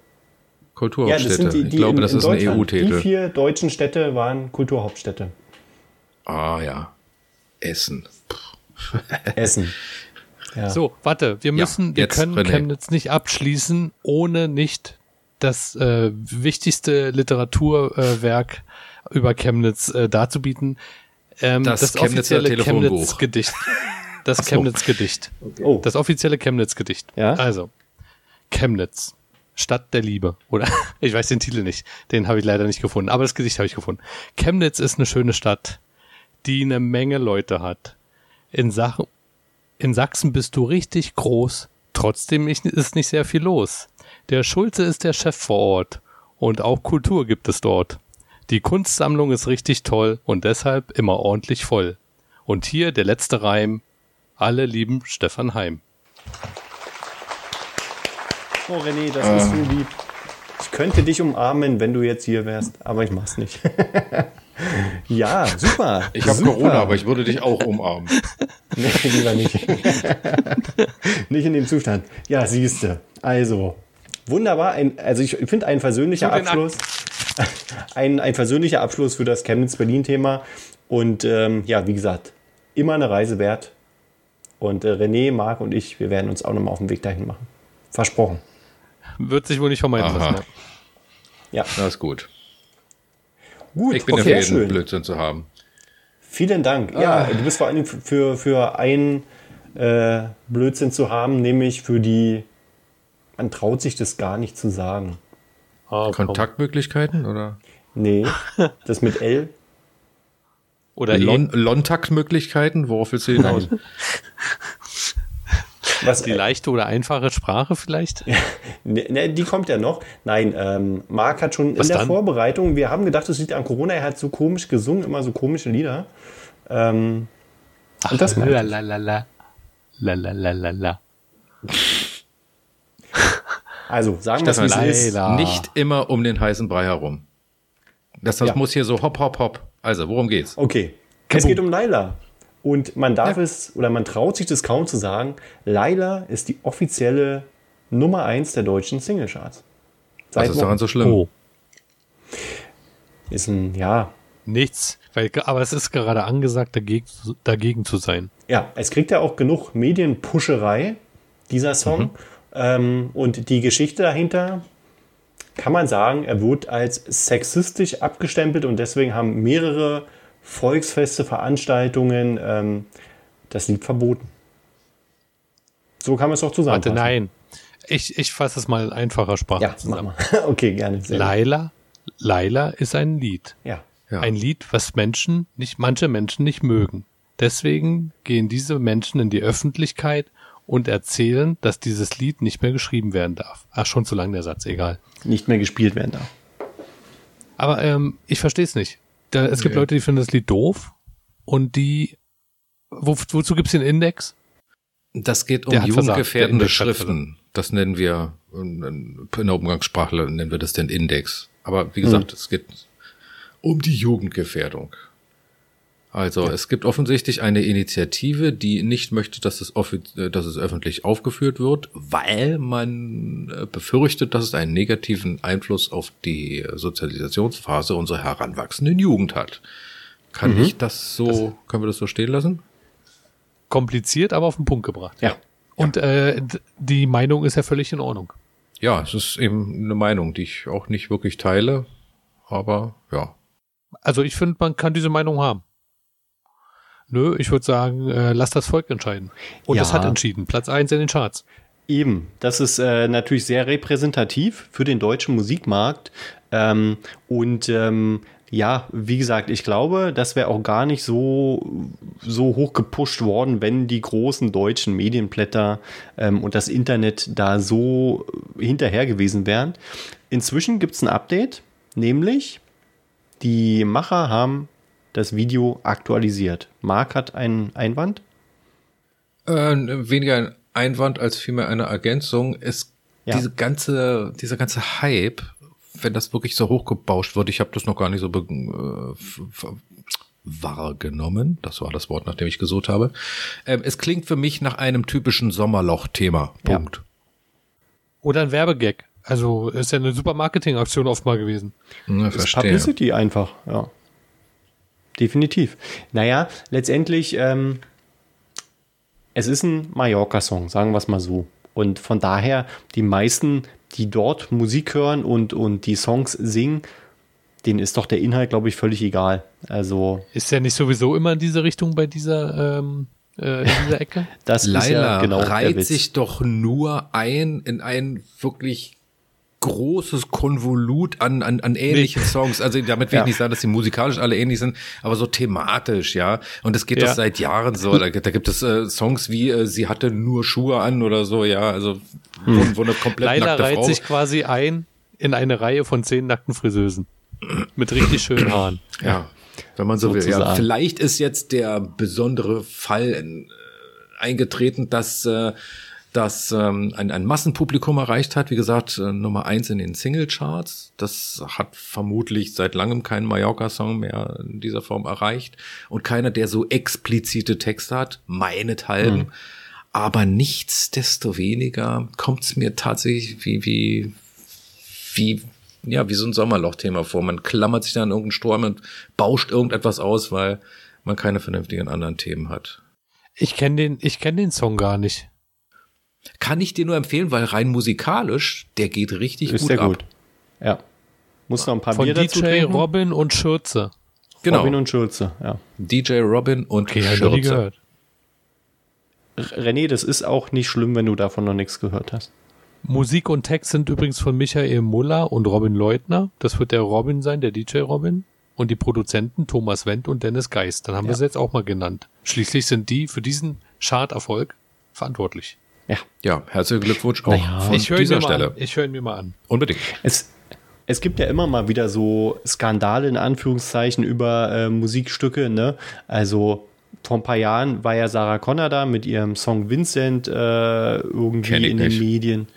Speaker 2: Kulturhauptstädte. Ja, die, die ich glaube, in, das ist ein EU-Titel.
Speaker 3: Die vier deutschen Städte waren Kulturhauptstädte.
Speaker 2: Ah ja. Essen.
Speaker 3: Essen. [laughs]
Speaker 1: Ja. So, warte, wir müssen, ja, wir können René. Chemnitz nicht abschließen, ohne nicht das äh, wichtigste Literaturwerk über Chemnitz äh, darzubieten. Ähm, das, das offizielle Chemnitz-Gedicht. [laughs] Das Chemnitz-Gedicht. Okay. Oh. Das offizielle Chemnitz-Gedicht.
Speaker 3: Ja?
Speaker 1: Also, Chemnitz. Stadt der Liebe. Oder [laughs] ich weiß den Titel nicht. Den habe ich leider nicht gefunden. Aber das Gedicht habe ich gefunden. Chemnitz ist eine schöne Stadt, die eine Menge Leute hat. In Sachen, in Sachsen bist du richtig groß. Trotzdem ist nicht sehr viel los. Der Schulze ist der Chef vor Ort. Und auch Kultur gibt es dort. Die Kunstsammlung ist richtig toll und deshalb immer ordentlich voll. Und hier der letzte Reim. Alle lieben Stefan Heim.
Speaker 3: Oh René, das ist so lieb. Ich könnte dich umarmen, wenn du jetzt hier wärst, aber ich mach's nicht. [laughs] ja, super.
Speaker 2: Ich habe Corona, aber ich würde dich auch umarmen. [laughs]
Speaker 3: nee, lieber nicht. [laughs] nicht in dem Zustand. Ja, siehste. Also, wunderbar. Ein, also ich finde ein versöhnlicher Abschluss ein, ein versöhnlicher Abschluss für das Chemnitz-Berlin-Thema. Und ähm, ja, wie gesagt, immer eine Reise wert. Und äh, René, Marc und ich, wir werden uns auch nochmal auf den Weg dahin machen. Versprochen.
Speaker 1: Wird sich wohl nicht vermeiden
Speaker 2: Aha.
Speaker 1: lassen.
Speaker 3: Ja,
Speaker 2: Das ist gut.
Speaker 3: gut.
Speaker 2: Ich bin
Speaker 3: okay,
Speaker 2: ja für jeden
Speaker 3: schön.
Speaker 2: Blödsinn zu haben.
Speaker 3: Vielen Dank. Ja,
Speaker 2: Ah.
Speaker 3: du bist vor allem für, für einen äh, Blödsinn zu haben, nämlich für die, man traut sich das gar nicht zu sagen.
Speaker 1: Komm.
Speaker 2: Kontaktmöglichkeiten oder
Speaker 3: Nee, das mit L.
Speaker 1: Oder eh.
Speaker 2: Lon Lontaktmöglichkeiten? Worauf willst du hinaus?
Speaker 3: Was,
Speaker 1: die leichte oder einfache Sprache vielleicht? [laughs]
Speaker 3: Ne, die kommt ja noch. Nein, ähm, Marc hat schon
Speaker 1: Was
Speaker 3: in der
Speaker 1: dann?
Speaker 3: Vorbereitung, wir haben gedacht, es liegt an Corona, er hat so komisch gesungen, immer so komische Lieder. Ähm, und das meinte ich.
Speaker 1: Lalalala. Lalalala.
Speaker 3: Also, sagen wir es, ist.
Speaker 2: Nicht immer um den heißen Brei herum. Das, das
Speaker 3: Ja.
Speaker 2: muss hier so hopp, hopp, hopp. Also, worum geht's?
Speaker 3: Okay, es geht um Laila. Und man darf es, oder man traut sich das kaum zu sagen, Laila ist die offizielle Nummer 1 der deutschen Singlecharts.
Speaker 2: Was ist
Speaker 3: Wochen.
Speaker 2: daran so schlimm?
Speaker 1: Oh,
Speaker 3: Ist ein, ja,
Speaker 1: nichts. Weil, aber es ist gerade angesagt, dagegen, dagegen zu sein.
Speaker 3: Ja, es kriegt ja auch genug Medienpuscherei, dieser Song. Ähm, und die Geschichte dahinter, kann man sagen, er wird als sexistisch abgestempelt und deswegen haben mehrere Volksfeste, Veranstaltungen ähm, das Lied verboten. So kann man es doch
Speaker 1: Warte,
Speaker 3: zusammenfassen.
Speaker 1: nein. Ich, ich fasse es mal in einfacher Sprache
Speaker 3: Ja, mach
Speaker 1: zusammen.
Speaker 3: mal. [laughs] Okay, gerne.
Speaker 1: Laila, Laila ist ein Lied.
Speaker 3: Ja.
Speaker 2: Ja.
Speaker 1: Ein Lied, was Menschen nicht, manche Menschen nicht mögen. Deswegen gehen diese Menschen in die Öffentlichkeit und erzählen, dass dieses Lied nicht mehr geschrieben werden darf. Ach, schon zu lang der Satz, egal.
Speaker 3: Nicht mehr gespielt werden darf.
Speaker 1: Aber ähm, ich verstehe es nicht. Da, es gibt
Speaker 2: Nee.
Speaker 1: Leute, die finden das Lied doof und die. Wo, wozu gibt's den Index?
Speaker 2: Das geht um jugendgefährdende Schriften. Das nennen wir, in der Umgangssprache nennen wir das den Index. Aber wie gesagt, es geht um die Jugendgefährdung. Also es gibt offensichtlich eine Initiative, die nicht möchte, dass es, äh, dass es öffentlich aufgeführt wird, weil man äh, befürchtet, dass es einen negativen Einfluss auf die Sozialisationsphase unserer heranwachsenden Jugend hat. Kann
Speaker 1: Mhm.
Speaker 2: ich das so, können wir das so stehen lassen?
Speaker 1: Kompliziert, aber auf den Punkt gebracht.
Speaker 3: Ja.
Speaker 1: Und äh, die Meinung ist ja völlig in Ordnung.
Speaker 2: Ja, es ist eben eine Meinung, die ich auch nicht wirklich teile, aber ja.
Speaker 1: Also ich finde, man kann diese Meinung haben. Nö, ich würde sagen, äh, lass das Volk entscheiden. Und
Speaker 3: Ja.
Speaker 1: es hat entschieden. Platz eins in den Charts.
Speaker 3: Eben, das ist äh, natürlich sehr repräsentativ für den deutschen Musikmarkt. Ähm, und ähm, ja, wie gesagt, ich glaube, das wäre auch gar nicht so, so hoch gepusht worden, wenn die großen deutschen Medienblätter ähm, und das Internet da so hinterher gewesen wären. Inzwischen gibt es ein Update, nämlich die Macher haben das Video aktualisiert. Marc hat einen Einwand.
Speaker 2: Äh, weniger ein Einwand als vielmehr eine Ergänzung. Es
Speaker 3: Ja.
Speaker 2: diese ganze, dieser ganze Hype, wenn das wirklich so hochgebauscht wird, ich habe das noch gar nicht so be äh, f- f- wahrgenommen. Das war das Wort, nach dem ich gesucht habe. Ähm, es klingt für mich nach einem typischen Sommerloch-Thema.
Speaker 3: Ja.
Speaker 2: Punkt.
Speaker 1: Oder ein Werbegag. Also ist ja eine super Marketingaktion oft mal gewesen.
Speaker 2: Ja,
Speaker 3: ist
Speaker 2: verstehe.
Speaker 3: Publicity einfach, ja. Definitiv. Naja, letztendlich, ähm, es ist ein Mallorca-Song, sagen wir es mal so. Und von daher, die meisten, die dort Musik hören und, und die Songs singen, denen ist doch der Inhalt, glaube ich, völlig egal. Also,
Speaker 1: Ist ja nicht sowieso immer in diese Richtung bei dieser, ähm, äh, in dieser Ecke? [laughs]
Speaker 3: das ist
Speaker 2: Laila
Speaker 3: ja genau der
Speaker 2: reiht
Speaker 3: Witz.
Speaker 2: sich doch nur ein in ein wirklich großes Konvolut an, an, an ähnlichen Songs. Also damit will
Speaker 3: Ja.
Speaker 2: ich nicht sagen, dass sie musikalisch alle ähnlich sind, aber so thematisch, ja. Und das geht
Speaker 1: Ja.
Speaker 2: doch seit Jahren so. Da, da gibt es äh, Songs wie äh, Sie hatte nur Schuhe an oder so, ja. Also wo, wo eine komplett
Speaker 1: Leila
Speaker 2: nackte
Speaker 1: reiht
Speaker 2: Frau.
Speaker 1: sich quasi ein in eine Reihe von zehn nackten Friseusen. Mit richtig schönen Haaren.
Speaker 2: Ja, wenn man so will. Ja,
Speaker 3: Sozusagen.
Speaker 2: vielleicht ist jetzt der besondere Fall äh, eingetreten, dass äh, das ähm, ein, ein Massenpublikum erreicht hat. Wie gesagt, äh, Nummer eins in den Singlecharts. Das hat vermutlich seit langem keinen Mallorca-Song mehr in dieser Form erreicht. Und keiner, der so explizite Texte hat, meinethalben. Aber nichtsdestoweniger kommt es mir tatsächlich wie, wie, wie, ja, wie so ein Sommerloch-Thema vor. Man klammert sich da an irgendeinen Sturm und bauscht irgendetwas aus, weil man keine vernünftigen anderen Themen hat.
Speaker 1: Ich kenne den, ich kenne den Song gar nicht.
Speaker 2: Kann ich dir nur empfehlen, weil rein musikalisch, der geht richtig
Speaker 3: ist
Speaker 2: gut
Speaker 3: sehr
Speaker 2: ab.
Speaker 3: gut. Ja. Muss noch ein paar
Speaker 1: Von
Speaker 3: Bier dazu
Speaker 1: DJ
Speaker 3: trinken.
Speaker 1: Robin und Schürze.
Speaker 2: Genau.
Speaker 3: Robin und Schulze, ja.
Speaker 2: DJ Robin und
Speaker 1: Okay,
Speaker 2: Schürze.
Speaker 1: gehört.
Speaker 3: René, das ist auch nicht schlimm, wenn du davon noch nichts gehört hast.
Speaker 1: Musik und Text sind übrigens von Michael Muller und Robin Leutner. Das wird der Robin sein, der DJ Robin. Und die Produzenten Thomas Wendt und Dennis Geist. Dann haben wir
Speaker 3: Ja.
Speaker 1: sie jetzt auch mal genannt. Schließlich sind die für diesen Charterfolg verantwortlich.
Speaker 2: Ja, herzlichen Glückwunsch auch
Speaker 3: Naja.
Speaker 2: von
Speaker 1: höre
Speaker 2: dieser Stelle.
Speaker 1: an. Ich hör ihn mir mal an.
Speaker 2: Unbedingt.
Speaker 3: Es, es gibt ja immer mal wieder so Skandale in Anführungszeichen über äh, Musikstücke, ne? Also vor ein paar Jahren war ja Sarah Connor da mit ihrem Song Vincent äh, irgendwie in den
Speaker 2: nicht.
Speaker 3: Medien.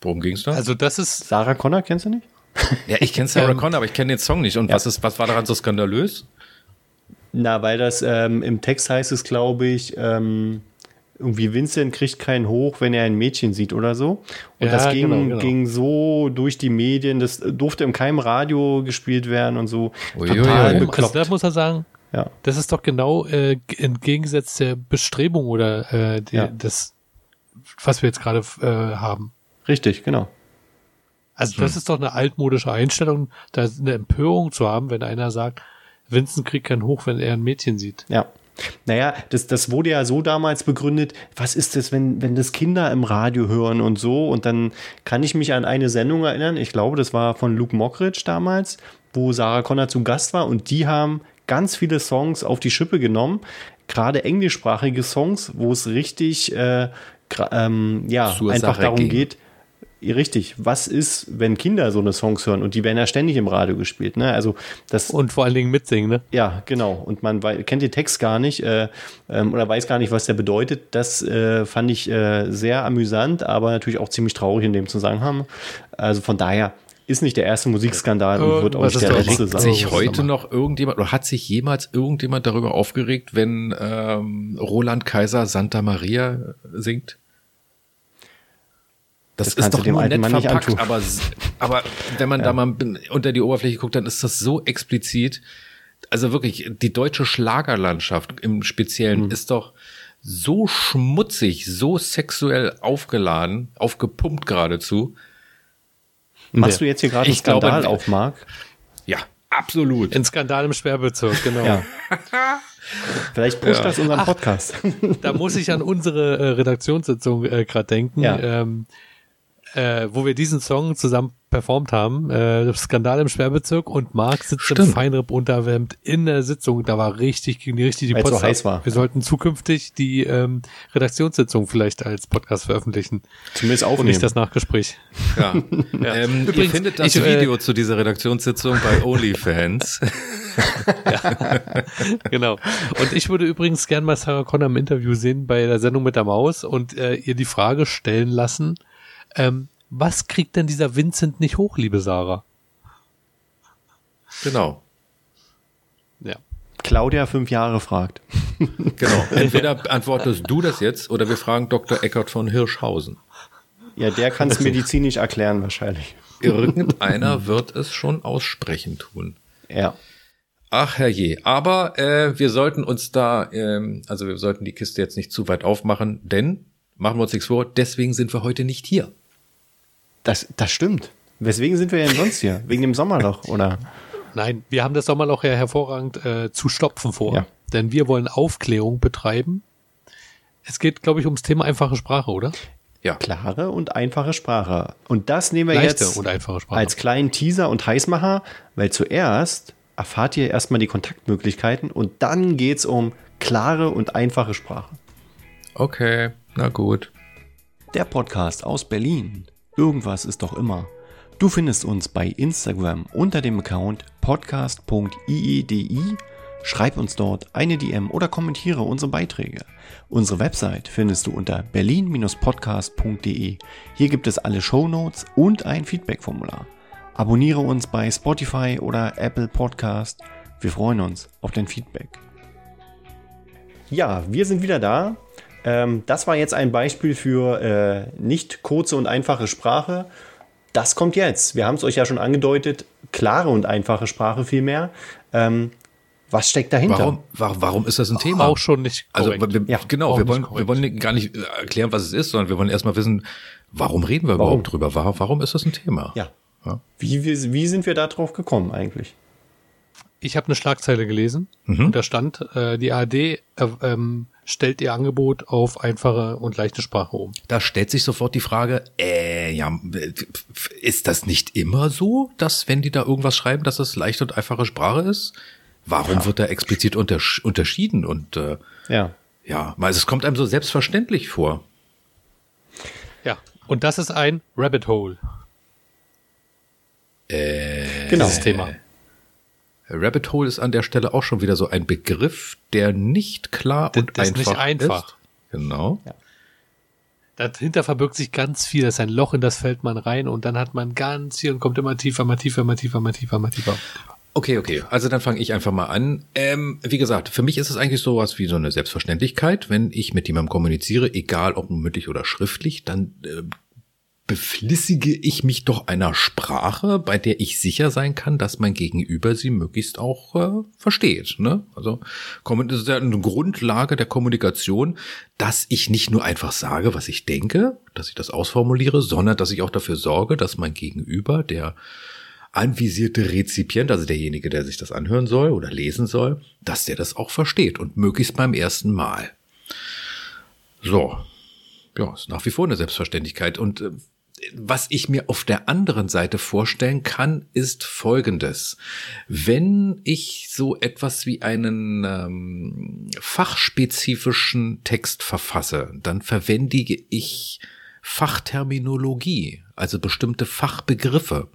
Speaker 2: Worum ging's da?
Speaker 1: Also das ist,
Speaker 3: Sarah Connor kennst du nicht? [laughs]
Speaker 2: ja, ich kenne Sarah
Speaker 1: Ähm,
Speaker 2: Connor, aber ich kenne den Song nicht. Und
Speaker 3: Ja.
Speaker 2: was, ist, was war daran so skandalös?
Speaker 3: Na, weil das ähm, im Text heißt es, glaube ich, ähm, irgendwie Vincent kriegt keinen hoch, wenn er ein Mädchen sieht oder so. Und
Speaker 1: Ja,
Speaker 3: das ging,
Speaker 1: genau, genau.
Speaker 3: ging so durch die Medien, das durfte in keinem Radio gespielt werden und so.
Speaker 2: Uiuiui.
Speaker 3: Total
Speaker 2: Also
Speaker 1: also
Speaker 3: bekloppt.
Speaker 1: da muss er sagen,
Speaker 3: ja.
Speaker 1: das ist doch genau äh, entgegengesetzt der Bestrebung oder äh, die,
Speaker 3: Ja.
Speaker 1: das, was wir jetzt gerade äh, haben.
Speaker 3: Richtig, genau.
Speaker 1: Also
Speaker 2: Hm.
Speaker 1: das ist doch eine altmodische Einstellung, da eine Empörung zu haben, wenn einer sagt, Vincent kriegt keinen hoch, wenn er ein Mädchen sieht.
Speaker 3: Ja. Naja, das, das wurde ja so damals begründet, was ist das, wenn, wenn das Kinder im Radio hören und so. Und dann kann ich mich an eine Sendung erinnern, ich glaube, das war von Luke Mockridge damals, wo Sarah Connor zu Gast war und die haben ganz viele Songs auf die Schippe genommen, gerade englischsprachige Songs, wo es richtig, äh, ähm, ja,
Speaker 2: Zur
Speaker 3: einfach
Speaker 2: Sache
Speaker 3: darum
Speaker 2: ging.
Speaker 3: geht, Richtig, was ist, wenn Kinder so eine Songs hören und die werden ja ständig im Radio gespielt, ne? Also das
Speaker 1: Und vor allen Dingen mitsingen, ne?
Speaker 3: ja, genau. Und man kennt den Text gar nicht äh, ähm, oder weiß gar nicht, was der bedeutet. Das äh, fand ich äh, sehr amüsant, aber natürlich auch ziemlich traurig in dem Zusammenhang. Also von daher ist nicht der erste Musikskandal und wird auch nicht der letzte sein.
Speaker 2: sich heute noch irgendjemand oder hat sich jemals irgendjemand darüber aufgeregt, wenn ähm, Roland Kaiser Santa Maria singt? Das,
Speaker 3: Das
Speaker 2: ist doch
Speaker 3: dem
Speaker 2: nur
Speaker 3: alten
Speaker 2: nett
Speaker 3: Mann nicht
Speaker 2: verpackt,
Speaker 3: antun.
Speaker 2: aber, aber wenn man da mal unter die Oberfläche guckt, dann ist das so explizit. Also wirklich, die deutsche Schlagerlandschaft im Speziellen
Speaker 3: Mhm.
Speaker 2: ist doch so schmutzig, so sexuell aufgeladen, aufgepumpt geradezu.
Speaker 3: Machst du jetzt hier gerade einen
Speaker 2: Ich glaube,
Speaker 3: Skandal auf, Marc?
Speaker 2: Ja, absolut.
Speaker 1: In Skandal im Sperrbezirk, genau.
Speaker 3: Ja. [laughs] Vielleicht pusht
Speaker 2: Ja.
Speaker 3: das unseren Podcast.
Speaker 1: Da muss ich an unsere äh, Redaktionssitzung äh, gerade denken,
Speaker 3: Ja.
Speaker 1: ähm, äh, wo wir diesen Song zusammen performt haben. Äh, Skandal im Sperrbezirk und Marc sitzt im
Speaker 2: Stimmt.
Speaker 1: Feinripp unterwärmt in der Sitzung. Da war richtig, ging richtig die
Speaker 3: Weil's so
Speaker 1: Post ab.
Speaker 3: heiß war.
Speaker 1: Wir sollten zukünftig die ähm, Redaktionssitzung vielleicht als Podcast veröffentlichen
Speaker 3: Zumindest
Speaker 1: und
Speaker 3: aufnehmen.
Speaker 1: nicht das Nachgespräch. [laughs]
Speaker 2: Ja. Ähm, ihr
Speaker 1: Übrigens,
Speaker 2: findet das
Speaker 1: ich, äh,
Speaker 2: Video zu dieser Redaktionssitzung bei OnlyFans. [laughs] [laughs]
Speaker 1: genau. Und ich würde übrigens gern mal Sarah Connor im Interview sehen bei der Sendung mit der Maus und äh, ihr die Frage stellen lassen, ähm, was kriegt denn dieser Vincent nicht hoch, liebe Sarah?
Speaker 2: genau.
Speaker 1: Ja.
Speaker 3: Claudia fünf Jahre fragt. [laughs]
Speaker 2: Genau. Entweder beantwortest du das jetzt oder wir fragen Dr. Eckert von Hirschhausen.
Speaker 3: Ja, der kann es medizinisch erklären wahrscheinlich.
Speaker 2: Irgendeiner [laughs] wird es schon aussprechen tun.
Speaker 3: Ja.
Speaker 2: Ach herrje, aber äh, wir sollten uns da, ähm, also wir sollten die Kiste jetzt nicht zu weit aufmachen, denn, machen wir uns nichts vor, deswegen sind wir heute nicht hier.
Speaker 3: Das, das stimmt. Weswegen sind wir denn sonst hier? Wegen dem Sommerloch, oder?
Speaker 1: Nein, wir haben das Sommerloch ja hervorragend äh, zu stopfen vor.
Speaker 3: Ja.
Speaker 1: Denn wir wollen Aufklärung betreiben. Es geht, glaube ich, ums Thema einfache Sprache, oder?
Speaker 2: Ja,
Speaker 3: Klare und einfache Sprache. Und das nehmen wir
Speaker 1: Leichte
Speaker 3: jetzt
Speaker 1: und einfache Sprache.
Speaker 3: als kleinen Teaser und Heißmacher, weil zuerst erfahrt ihr erstmal die Kontaktmöglichkeiten und dann geht's um klare und einfache Sprache.
Speaker 2: okay, na gut.
Speaker 3: Der Podcast aus Berlin. Irgendwas ist doch immer. Du findest uns bei Instagram unter dem Account podcast.iedi. Schreib uns dort eine DM oder kommentiere unsere Beiträge. Unsere Website findest du unter berlin-podcast.de. Hier gibt es alle Shownotes und ein Feedback-Formular. Abonniere uns bei Spotify oder Apple Podcast. Wir freuen uns auf dein Feedback. Ja, wir sind wieder da. Ähm, das war jetzt ein Beispiel für äh, nicht kurze und einfache Sprache. Das kommt jetzt. Wir haben es euch ja schon angedeutet. Klare und einfache Sprache vielmehr. Ähm, Was steckt dahinter?
Speaker 2: Warum, warum, warum ist das ein Thema?
Speaker 1: Auch schon nicht
Speaker 2: also, korrekt. Also wir, ja, genau, wir wollen, wir wollen gar nicht erklären, was es ist, sondern wir wollen erstmal wissen, warum reden wir warum? überhaupt drüber? Warum, warum ist das ein Thema?
Speaker 3: Ja. ja. Wie, wie, wie sind wir da drauf gekommen eigentlich?
Speaker 1: Ich habe eine Schlagzeile gelesen mhm. und da stand, äh, die ARD äh, ähm, stellt ihr Angebot auf einfache und leichte Sprache um.
Speaker 2: Da stellt sich sofort die Frage, äh, ja, ist das nicht immer so, dass wenn die da irgendwas schreiben, dass das leichte und einfache Sprache ist? Warum ja. wird da explizit untersch unterschieden? Und äh, ja, ja, also es kommt einem so selbstverständlich vor.
Speaker 1: Ja, und das ist ein Rabbit Hole.
Speaker 2: Äh,
Speaker 1: genau. Das Thema.
Speaker 2: Rabbit Hole ist an der Stelle auch schon wieder so ein Begriff, der nicht klar das, und das einfach ist. Nicht einfach. Ist. Genau. Ja.
Speaker 1: Dahinter verbirgt sich ganz viel. Das ist ein Loch, in das fällt man rein und dann hat man ganz viel und kommt immer tiefer, immer tiefer, immer tiefer, immer tiefer, immer tiefer.
Speaker 2: Okay, okay. Also dann fange ich einfach mal an. Ähm, wie gesagt, für mich ist es eigentlich sowas wie so eine Selbstverständlichkeit. Wenn ich mit jemandem kommuniziere, egal ob mündlich oder schriftlich, dann äh, beflissige ich mich doch einer Sprache, bei der ich sicher sein kann, dass mein Gegenüber sie möglichst auch äh, versteht. Ne? Also das ist ja eine Grundlage der Kommunikation, dass ich nicht nur einfach sage, was ich denke, dass ich das ausformuliere, sondern dass ich auch dafür sorge, dass mein Gegenüber, der anvisierte Rezipient, also derjenige, der sich das anhören soll oder lesen soll, dass der das auch versteht und möglichst beim ersten Mal. So. Ja, ist nach wie vor eine Selbstverständlichkeit. Und äh, was ich mir auf der anderen Seite vorstellen kann, ist Folgendes. Wenn ich so etwas wie einen ähm, fachspezifischen Text verfasse, dann verwendige ich Fachterminologie, also bestimmte Fachbegriffe.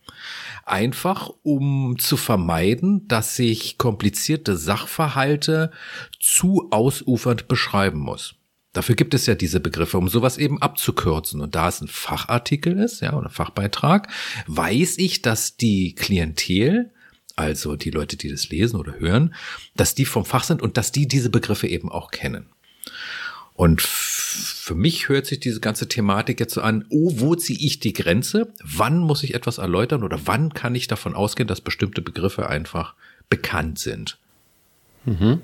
Speaker 2: Einfach um zu vermeiden, dass ich komplizierte Sachverhalte zu ausufernd beschreiben muss. Dafür gibt es ja diese Begriffe, um sowas eben abzukürzen. Und da es ein Fachartikel ist, ja, oder Fachbeitrag, weiß ich, dass die Klientel, also die Leute, die das lesen oder hören, dass die vom Fach sind und dass die diese Begriffe eben auch kennen. Und für mich hört sich diese ganze Thematik jetzt so an, oh, wo ziehe ich die Grenze? Wann muss ich etwas erläutern oder wann kann ich davon ausgehen, dass bestimmte Begriffe einfach bekannt sind?
Speaker 1: Mhm.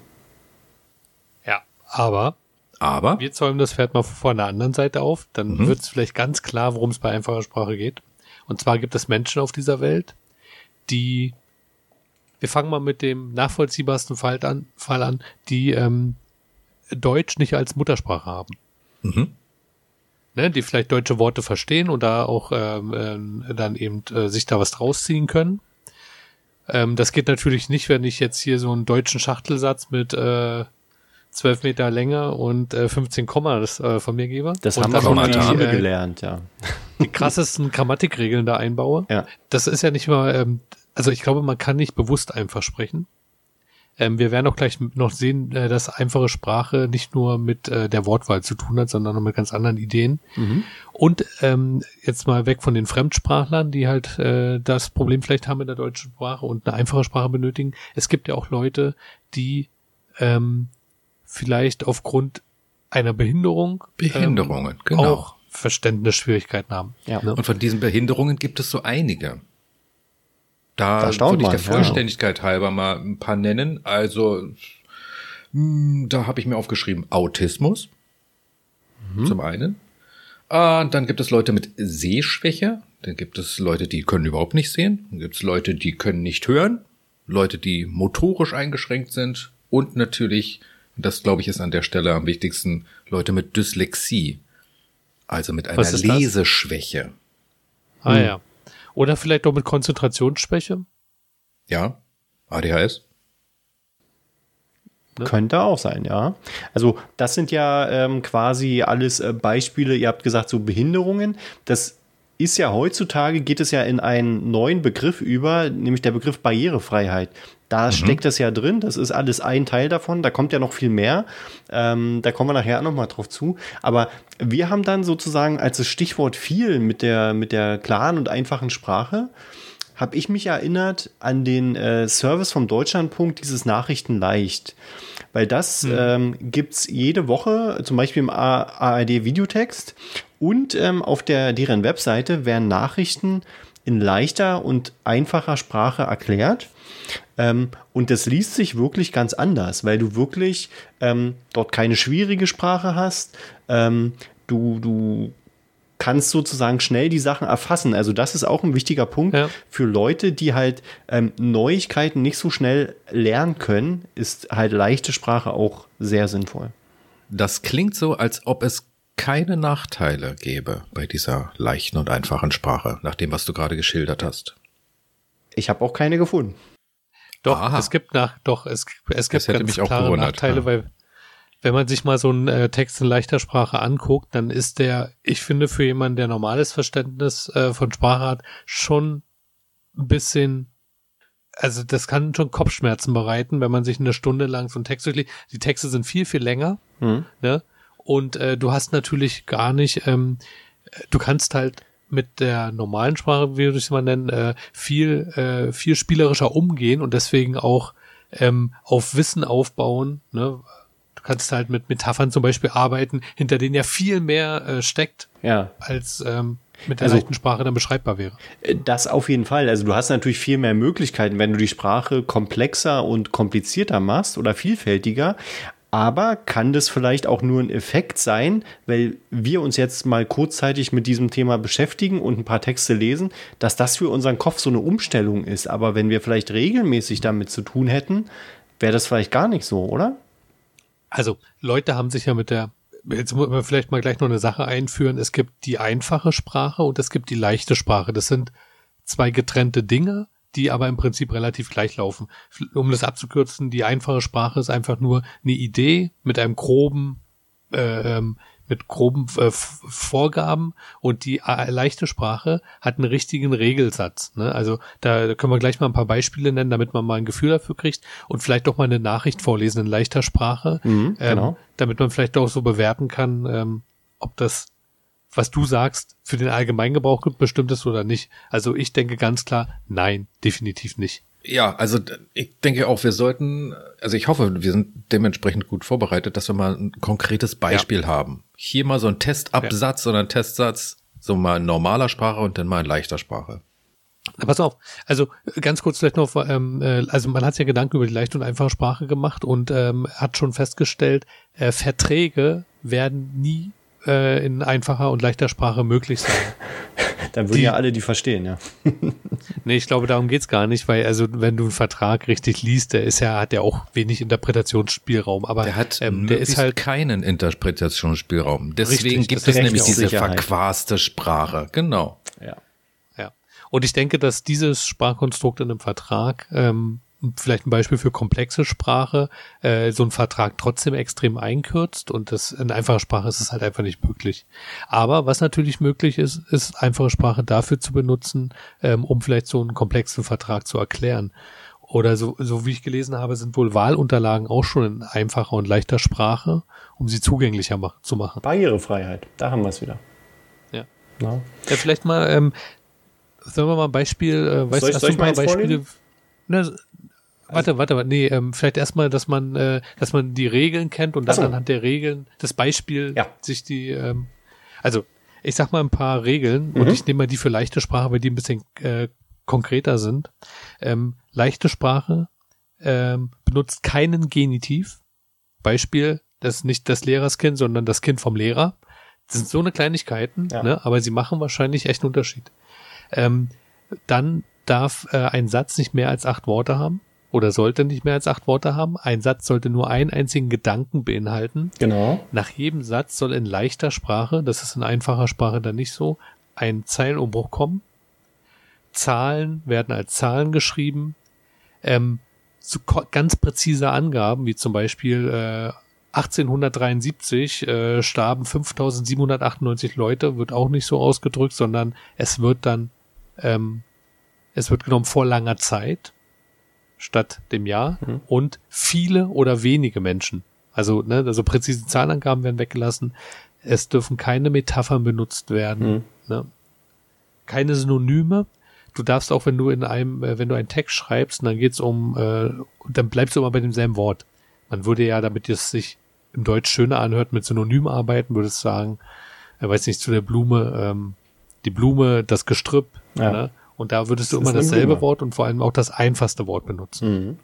Speaker 1: Ja, aber
Speaker 2: aber
Speaker 1: wir zäumen das Pferd mal von der anderen Seite auf, dann mhm. wird es vielleicht ganz klar, worum es bei einfacher Sprache geht. Und zwar gibt es Menschen auf dieser Welt, die, wir fangen mal mit dem nachvollziehbarsten Fall an, Fall an die ähm, Deutsch nicht als Muttersprache haben. Mhm. Ne, die vielleicht deutsche Worte verstehen und da auch ähm, äh, dann eben äh, sich da was draus ziehen können. Ähm, das geht natürlich nicht, wenn ich jetzt hier so einen deutschen Schachtelsatz mit äh, 12 Meter länger und äh, 15 Komma das, äh, von mir gebe.
Speaker 3: Das und haben wir schon mal äh, gelernt, ja.
Speaker 1: Die krassesten Grammatikregeln da einbaue. Ja. Das ist ja nicht mal, ähm, also ich glaube, man kann nicht bewusst einfach sprechen. Ähm, wir werden auch gleich noch sehen, äh, dass einfache Sprache nicht nur mit äh, der Wortwahl zu tun hat, sondern auch mit ganz anderen Ideen. Mhm. Und ähm, jetzt mal weg von den Fremdsprachlern, die halt äh, das Problem vielleicht haben mit der deutschen Sprache und eine einfache Sprache benötigen. Es gibt ja auch Leute, die ähm, vielleicht aufgrund einer Behinderung
Speaker 2: Behinderungen, ähm, genau. auch
Speaker 1: Verständnisschwierigkeiten haben.
Speaker 2: Ja. Ne? Und von diesen Behinderungen gibt es so einige. Da würde ich der Vollständigkeit ja. halber mal ein paar nennen. Also mh, hm, da habe ich mir aufgeschrieben Autismus mhm. zum einen. Äh, dann gibt es Leute mit Sehschwäche. Dann gibt es Leute, die können überhaupt nicht sehen. Dann gibt es Leute, die können nicht hören. Leute, die motorisch eingeschränkt sind. Und natürlich das, glaube ich, ist an der Stelle am wichtigsten, Leute mit Dyslexie. Also mit einer Leseschwäche.
Speaker 1: Das? Ah hm. ja. Oder vielleicht auch mit Konzentrationsschwäche?
Speaker 2: Ja. ADHS.
Speaker 3: Ne? Könnte auch sein, ja. Also das sind ja ähm, quasi alles äh, Beispiele, ihr habt gesagt, so Behinderungen. Das ist ja heutzutage, geht es ja in einen neuen Begriff über, nämlich der Begriff Barrierefreiheit. Da mhm. steckt das ja drin, das ist alles ein Teil davon, da kommt ja noch viel mehr. Ähm, da kommen wir nachher nochmal drauf zu. Aber wir haben dann sozusagen, als das Stichwort fiel mit der, mit der klaren und einfachen Sprache, habe ich mich erinnert an den äh, Service vom Deutschlandpunkt, dieses Nachrichten leicht. Weil das mhm. ähm, gibt jede Woche, zum Beispiel im ARD-Videotext und ähm, auf der, deren Webseite werden Nachrichten in leichter und einfacher Sprache erklärt. Ähm, und das liest sich wirklich ganz anders, weil du wirklich ähm, dort keine schwierige Sprache hast. Ähm, du, du kannst sozusagen schnell die Sachen erfassen. Also das ist auch ein wichtiger Punkt ja. für Leute, die halt ähm, Neuigkeiten nicht so schnell lernen können, ist halt leichte Sprache auch sehr sinnvoll.
Speaker 2: Das klingt so, als ob es keine Nachteile gäbe bei dieser leichten und einfachen Sprache, nach dem, was du gerade geschildert hast.
Speaker 3: Ich habe auch keine gefunden.
Speaker 1: Doch, Aha. es gibt nach, doch, es, es gibt ganz klare Nachteile, ja. weil wenn man sich mal so einen äh, Text in leichter Sprache anguckt, dann ist der, ich finde, für jemanden, der normales Verständnis äh, von Sprache hat, schon ein bisschen, also das kann schon Kopfschmerzen bereiten, wenn man sich eine Stunde lang so einen Text durchliest. Die Texte sind viel, viel länger, mhm. ne? Und äh, du hast natürlich gar nicht, ähm, du kannst halt mit der normalen Sprache, wie würde ich es mal nennen, äh, viel, äh, viel spielerischer umgehen und deswegen auch ähm, auf Wissen aufbauen, ne? kannst halt mit Metaphern zum Beispiel arbeiten, hinter denen ja viel mehr äh, steckt,
Speaker 3: ja.
Speaker 1: als ähm, mit der also, leichten Sprache dann beschreibbar wäre.
Speaker 3: Äh, das auf jeden Fall. Also du hast natürlich viel mehr Möglichkeiten, wenn du die Sprache komplexer und komplizierter machst oder vielfältiger. Aber kann das vielleicht auch nur ein Effekt sein, weil wir uns jetzt mal kurzzeitig mit diesem Thema beschäftigen und ein paar Texte lesen, dass das für unseren Kopf so eine Umstellung ist. Aber wenn wir vielleicht regelmäßig damit zu tun hätten, wäre das vielleicht gar nicht so, oder?
Speaker 1: Also Leute haben sich ja mit der, jetzt muss man vielleicht mal gleich noch eine Sache einführen. Es gibt die einfache Sprache und es gibt die leichte Sprache. Das sind zwei getrennte Dinge, die aber im Prinzip relativ gleich laufen. Um das abzukürzen, die einfache Sprache ist einfach nur eine Idee mit einem groben äh, ähm, mit groben äh, Vorgaben und die äh, leichte Sprache hat einen richtigen Regelsatz. Ne? Also da können wir gleich mal ein paar Beispiele nennen, damit man mal ein Gefühl dafür kriegt und vielleicht doch mal eine Nachricht vorlesen in leichter Sprache, mhm, ähm, genau. damit man vielleicht auch so bewerten kann, ähm, ob das was du sagst, für den Allgemeingebrauch bestimmt ist oder nicht. Also ich denke ganz klar, nein, definitiv nicht.
Speaker 2: Ja, also ich denke auch, wir sollten, also ich hoffe, wir sind dementsprechend gut vorbereitet, dass wir mal ein konkretes Beispiel ja. haben. Hier mal so ein Testabsatz ja. oder ein Testsatz, so mal in normaler Sprache und dann mal in leichter Sprache.
Speaker 1: Na, pass auf, also ganz kurz vielleicht noch, ähm, äh, also man hat sich ja Gedanken über die leichte und einfache Sprache gemacht und ähm, hat schon festgestellt, äh, Verträge werden nie äh, in einfacher und leichter Sprache möglich sein. [laughs]
Speaker 3: Dann würden die, ja alle die verstehen, ja. [laughs]
Speaker 1: nee, ich glaube, darum geht's gar nicht, weil also wenn du einen Vertrag richtig liest, der ist ja, hat ja auch wenig Interpretationsspielraum. Aber
Speaker 2: der hat ähm, der ist halt keinen Interpretationsspielraum. Deswegen richtig, gibt es nämlich diese verquaste Sprache. Genau.
Speaker 1: Ja. Ja. Und ich denke, dass dieses Sprachkonstrukt in einem Vertrag ähm, vielleicht ein Beispiel für komplexe Sprache, äh, so ein Vertrag trotzdem extrem einkürzt und das in einfacher Sprache ist es halt einfach nicht möglich. Aber was natürlich möglich ist, ist einfache Sprache dafür zu benutzen, ähm, um vielleicht so einen komplexen Vertrag zu erklären. Oder so, so wie ich gelesen habe, sind wohl Wahlunterlagen auch schon in einfacher und leichter Sprache, um sie zugänglicher mach zu machen.
Speaker 3: Barrierefreiheit, da haben wir es wieder.
Speaker 1: Ja. ja. Ja, vielleicht mal, ähm, sollen wir mal ein Beispiel, äh, weißt, soll ich, hast soll du ein paar Beispiele? Warte, warte, warte, nee, ähm, vielleicht erstmal, dass man, äh, dass man die Regeln kennt und dann so. anhand der Regeln das Beispiel ja. sich die, ähm, also ich sag mal ein paar Regeln mhm. und ich nehme mal die für leichte Sprache, weil die ein bisschen äh, konkreter sind. Ähm, leichte Sprache ähm, benutzt keinen Genitiv. Beispiel, das ist nicht das Lehrerskind, sondern das Kind vom Lehrer. Das sind so eine Kleinigkeiten, ja. ne, aber sie machen wahrscheinlich echt einen Unterschied. Ähm, dann darf äh, ein Satz nicht mehr als acht Worte haben oder sollte nicht mehr als acht Worte haben. Ein Satz sollte nur einen einzigen Gedanken beinhalten.
Speaker 3: Genau.
Speaker 1: Nach jedem Satz soll in leichter Sprache, das ist in einfacher Sprache dann nicht so, ein Zeilenumbruch kommen. Zahlen werden als Zahlen geschrieben. Ähm, zu ganz präzise Angaben, wie zum Beispiel äh, 1873 äh, starben 5798 Leute, wird auch nicht so ausgedrückt, sondern es wird dann, ähm, es wird genommen vor langer Zeit statt dem Jahr mhm. und viele oder wenige Menschen. Also, ne, also präzise Zahlenangaben werden weggelassen. Es dürfen keine Metaphern benutzt werden, mhm. ne? keine Synonyme. Du darfst auch, wenn du in einem, äh, wenn du einen Text schreibst, dann geht's um, äh, dann bleibst du immer bei demselben Wort. Man würde ja, damit es sich im Deutsch schöner anhört, mit Synonym arbeiten, würde es sagen, er weiß nicht, zu der Blume, ähm, die Blume, das Gestrüpp, ja. ne? Und da würdest du immer dasselbe Wort und vor allem auch das einfachste Wort benutzen. Mhm.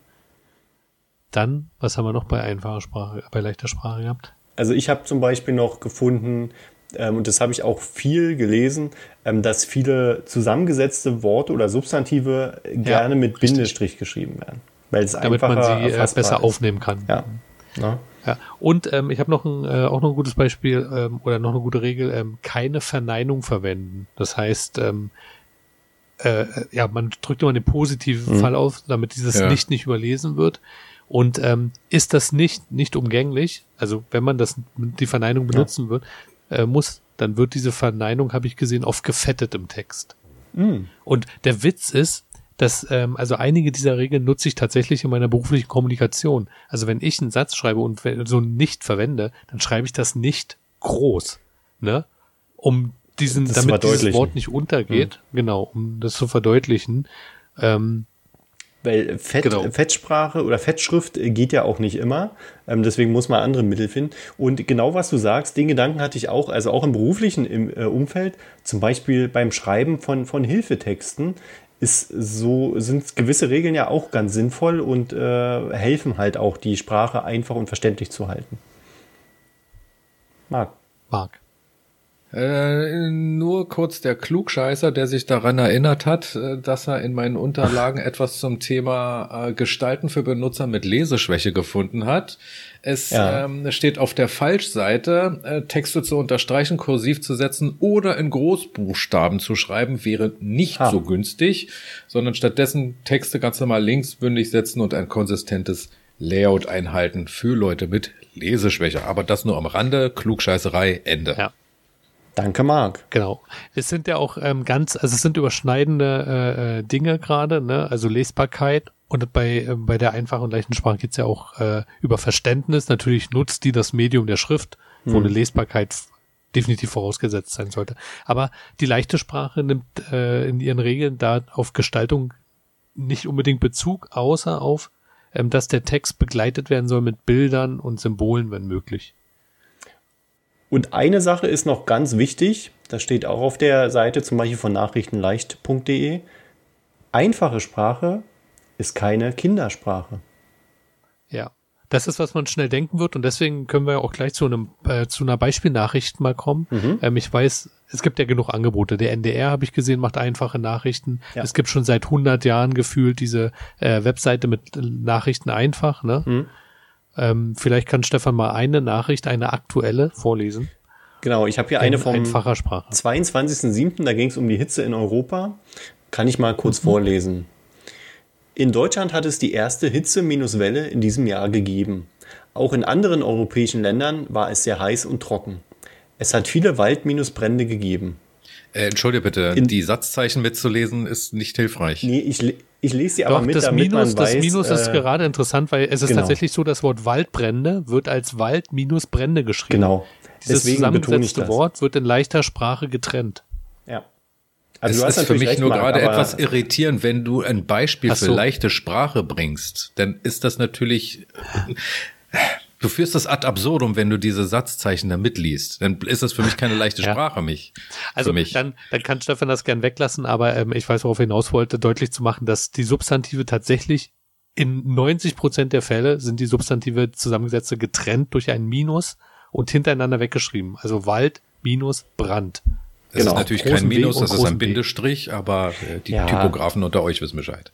Speaker 1: Dann, was haben wir noch bei einfacher Sprache, bei leichter Sprache gehabt?
Speaker 3: Also ich habe zum Beispiel noch gefunden, ähm, und das habe ich auch viel gelesen, ähm, dass viele zusammengesetzte Worte oder Substantive gerne mit richtig. Bindestrich geschrieben werden.
Speaker 1: Weil es Damit man sie äh, besser ist. aufnehmen kann.
Speaker 3: Ja.
Speaker 1: ja. ja. Und ähm, ich habe noch ein, äh, auch noch ein gutes Beispiel ähm, oder noch eine gute Regel, ähm, keine Verneinung verwenden. Das heißt, ähm, äh, ja, man drückt immer den positiven mhm. Fall auf, damit dieses ja. nicht nicht überlesen wird. Und ähm, ist das nicht nicht umgänglich, also wenn man das die Verneinung benutzen ja. wird, äh, muss, dann wird diese Verneinung, habe ich gesehen, oft gefettet im Text. Mhm. Und der Witz ist, dass ähm, also einige dieser Regeln nutze ich tatsächlich in meiner beruflichen Kommunikation. Also wenn ich einen Satz schreibe und so nicht verwende, dann schreibe ich das nicht groß, ne? Um diesen, das damit dieses Wort nicht untergeht, mhm. genau, um das zu verdeutlichen. Ähm,
Speaker 3: weil Fett, genau. Fettsprache oder Fettschrift geht ja auch nicht immer. Ähm, deswegen muss man andere Mittel finden. Und genau was du sagst, den Gedanken hatte ich auch, also auch im beruflichen im, äh, Umfeld, zum Beispiel beim Schreiben von, von Hilfetexten, ist so, sind gewisse Regeln ja auch ganz sinnvoll und äh, helfen halt auch, die Sprache einfach und verständlich zu halten.
Speaker 1: Marc. Marc.
Speaker 2: Äh, nur kurz der Klugscheißer, der sich daran erinnert hat, äh, dass er in meinen Unterlagen [laughs] etwas zum Thema äh, Gestalten für Benutzer mit Leseschwäche gefunden hat. Es ja. ähm, steht auf der Falschseite, äh, Texte zu unterstreichen, kursiv zu setzen oder in Großbuchstaben zu schreiben, wäre nicht ah. so günstig, sondern stattdessen Texte ganz normal linksbündig setzen und ein konsistentes Layout einhalten für Leute mit Leseschwäche. Aber das nur am Rande, Klugscheißerei, Ende.
Speaker 3: Ja. Danke, Marc.
Speaker 1: Genau. Es sind ja auch ähm, ganz, also es sind überschneidende äh, äh, Dinge gerade, ne? Also Lesbarkeit und bei, äh, bei der einfachen und leichten Sprache geht's ja auch äh, über Verständnis. Natürlich nutzt die das Medium der Schrift, wo hm. eine Lesbarkeit definitiv vorausgesetzt sein sollte. Aber die leichte Sprache nimmt äh, in ihren Regeln da auf Gestaltung nicht unbedingt Bezug, außer auf, ähm, dass der Text begleitet werden soll mit Bildern und Symbolen, wenn möglich.
Speaker 3: Und eine Sache ist noch ganz wichtig, das steht auch auf der Seite zum Beispiel von nachrichtenleicht.de. Einfache Sprache ist keine Kindersprache.
Speaker 1: Ja, das ist, was man schnell denken wird und deswegen können wir auch gleich zu einem äh, zu einer Beispielnachricht mal kommen. Mhm. Ähm, ich weiß, es gibt ja genug Angebote. Der NDR habe ich gesehen, macht einfache Nachrichten. Ja. Es gibt schon seit 100 Jahren gefühlt diese äh, Webseite mit Nachrichten einfach. Ne? Mhm. Ähm, vielleicht kann Stefan mal eine Nachricht, eine aktuelle vorlesen.
Speaker 3: Genau, ich habe hier eine vom 22.07., da ging es um die Hitze in Europa. Kann ich mal kurz mhm. vorlesen. In Deutschland hat es die erste Hitze-Welle in diesem Jahr gegeben. Auch in anderen europäischen Ländern war es sehr heiß und trocken. Es hat viele Wald-Brände gegeben.
Speaker 2: Äh, Entschuldige bitte, in, die Satzzeichen mitzulesen ist nicht hilfreich.
Speaker 3: Nee, ich, ich lese sie aber Doch, mit,
Speaker 1: das damit Minus, man weiß. Das Minus ist äh, gerade interessant, weil es ist genau. tatsächlich so, das Wort Waldbrände wird als Wald minus Brände geschrieben.
Speaker 3: Genau.
Speaker 1: Dieses Deswegen zusammengesetzte Wort wird in leichter Sprache getrennt.
Speaker 3: Ja.
Speaker 2: Also es ist für mich nur gerade etwas irritierend, wenn du ein Beispiel so. für leichte Sprache bringst, dann ist das natürlich Du führst das ad absurdum, wenn du diese Satzzeichen da mitliest. Dann ist das für mich keine leichte [laughs] Sprache, ja. mich.
Speaker 1: Also mich. Dann, dann kann Stefan das gern weglassen, aber ähm, ich weiß, worauf er hinaus wollte, deutlich zu machen, dass die Substantive tatsächlich in 90 Prozent der Fälle sind die Substantive zusammengesetzte getrennt durch ein Minus und hintereinander weggeschrieben. Also Wald minus Brand.
Speaker 2: Das genau. ist natürlich kein Minus, das ist ein Bindestrich, aber äh, die ja. Typografen unter euch wissen Bescheid.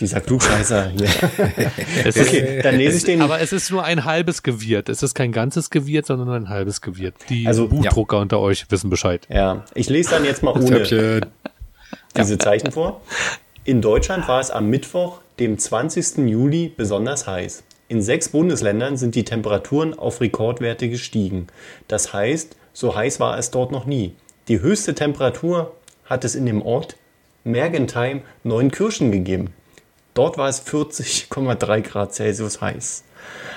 Speaker 3: Dieser Klugscheißer hier. [laughs]
Speaker 1: okay, dann lese ich den. Aber es ist nur ein halbes Gewirrt. Es ist kein ganzes Gewirrt, sondern nur ein halbes Gewirrt. Die also, Buchdrucker ja. unter euch wissen Bescheid.
Speaker 3: Ja, ich lese dann jetzt mal ohne [laughs] diese Zeichen vor. In Deutschland war es am Mittwoch, dem 20. Juli, besonders heiß. In sechs Bundesländern sind die Temperaturen auf Rekordwerte gestiegen. Das heißt, so heiß war es dort noch nie. Die höchste Temperatur hat es in dem Ort Mergentheim Neunkirchen gegeben. Dort war es 40,3 Grad Celsius heiß.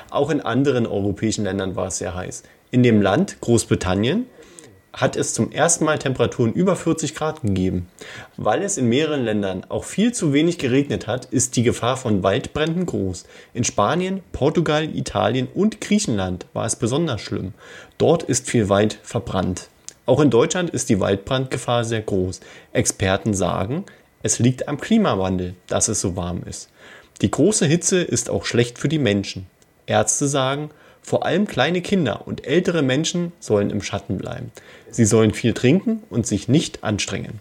Speaker 3: Auch in anderen europäischen Ländern war es sehr heiß. In dem Land Großbritannien hat es zum ersten Mal Temperaturen über 40 Grad gegeben. Weil es in mehreren Ländern auch viel zu wenig geregnet hat, ist die Gefahr von Waldbränden groß. In Spanien, Portugal, Italien und Griechenland war es besonders schlimm. Dort ist viel Wald verbrannt. Auch in Deutschland ist die Waldbrandgefahr sehr groß. Experten sagen, Es liegt am Klimawandel, dass es so warm ist. Die große Hitze ist auch schlecht für die Menschen. Ärzte sagen, vor allem kleine Kinder und ältere Menschen sollen im Schatten bleiben. Sie sollen viel trinken und sich nicht anstrengen.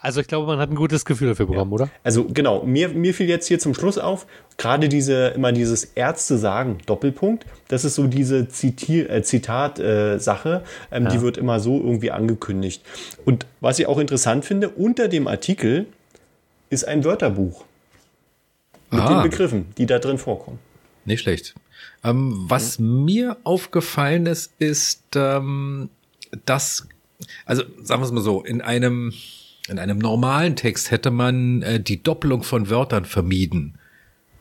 Speaker 1: Also ich glaube, man hat ein gutes Gefühl dafür bekommen, ja. oder?
Speaker 3: Also genau, mir, mir fiel jetzt hier zum Schluss auf, gerade diese, immer dieses Ärzte sagen, Doppelpunkt, das ist so diese Zitier, äh, Zitat-Sache, äh, ähm, ja. die wird immer so irgendwie angekündigt. Und was ich auch interessant finde, unter dem Artikel ist ein Wörterbuch mit ah. den Begriffen, die da drin vorkommen.
Speaker 2: Nicht schlecht. Ähm, was mhm. mir aufgefallen ist, ist, ähm, dass, also sagen wir es mal so, in einem in einem normalen Text hätte man äh, die Doppelung von Wörtern vermieden,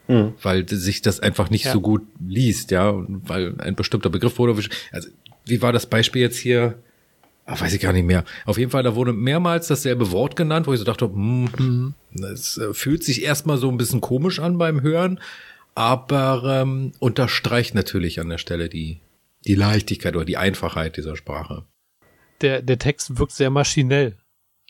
Speaker 2: mhm. weil sich das einfach nicht ja. so gut liest, ja, weil ein bestimmter Begriff wurde. Also wie war das Beispiel jetzt hier? Ach, weiß ich gar nicht mehr. Auf jeden Fall, da wurde mehrmals dasselbe Wort genannt, wo ich so dachte, hm, es äh, fühlt sich erstmal so ein bisschen komisch an beim Hören, aber ähm, unterstreicht natürlich an der Stelle die, die Leichtigkeit oder die Einfachheit dieser Sprache.
Speaker 1: Der, der Text wirkt sehr maschinell.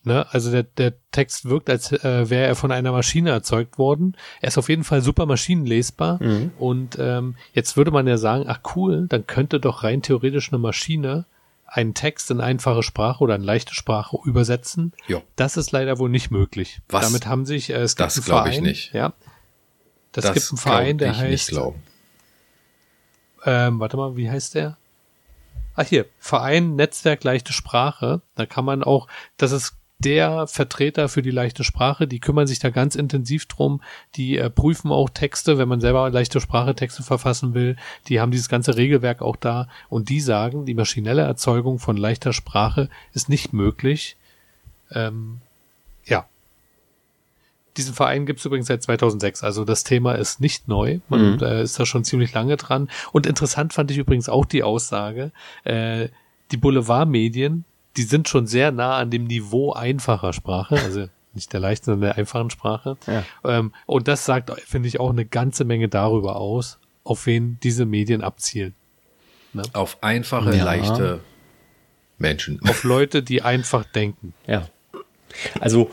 Speaker 1: Ne? Also der, der Text wirkt, als äh, wäre er von einer Maschine erzeugt worden. Er ist auf jeden Fall super maschinenlesbar. Mhm. Und ähm, jetzt würde man ja sagen, ach cool, dann könnte doch rein theoretisch eine Maschine einen Text in einfache Sprache oder in leichte Sprache übersetzen.
Speaker 2: Jo.
Speaker 1: Das ist leider wohl nicht möglich.
Speaker 2: Was?
Speaker 1: Damit haben sich äh,
Speaker 2: es gibt das glaube ich nicht.
Speaker 1: Ja, das, das gibt einen Verein, der heißt. Ähm, warte mal, wie heißt der? Ah hier, Verein Netzwerk leichte Sprache. Da kann man auch, das ist der Vertreter für die leichte Sprache. Die kümmern sich da ganz intensiv drum. Die äh, prüfen auch Texte, wenn man selber leichte Sprache Texte verfassen will. Die haben dieses ganze Regelwerk auch da und die sagen, die maschinelle Erzeugung von leichter Sprache ist nicht möglich. Ähm, ja. Diesen Verein gibt es übrigens seit 2006, also das Thema ist nicht neu. Man mhm. äh, ist da schon ziemlich lange dran. Und interessant fand ich übrigens auch die Aussage, äh, die Boulevardmedien die sind schon sehr nah an dem Niveau einfacher Sprache, also [laughs] nicht der leichten, sondern der einfachen Sprache. Ja. Ähm, und das sagt, finde ich, auch eine ganze Menge darüber aus, auf wen diese Medien abzielen.
Speaker 2: Ne? Auf einfache, ja. leichte Menschen.
Speaker 1: Auf Leute, die einfach denken.
Speaker 3: Ja. Also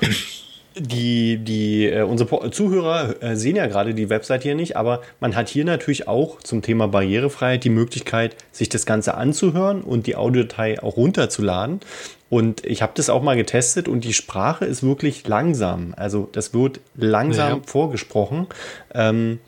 Speaker 3: die, die, äh, unsere Zuhörer äh, sehen ja gerade die Website hier nicht, aber man hat hier natürlich auch zum Thema Barrierefreiheit die Möglichkeit, sich das Ganze anzuhören und die Audiodatei auch runterzuladen. Und ich habe das auch mal getestet und die Sprache ist wirklich langsam. Also das wird langsam ja. vorgesprochen. Ähm,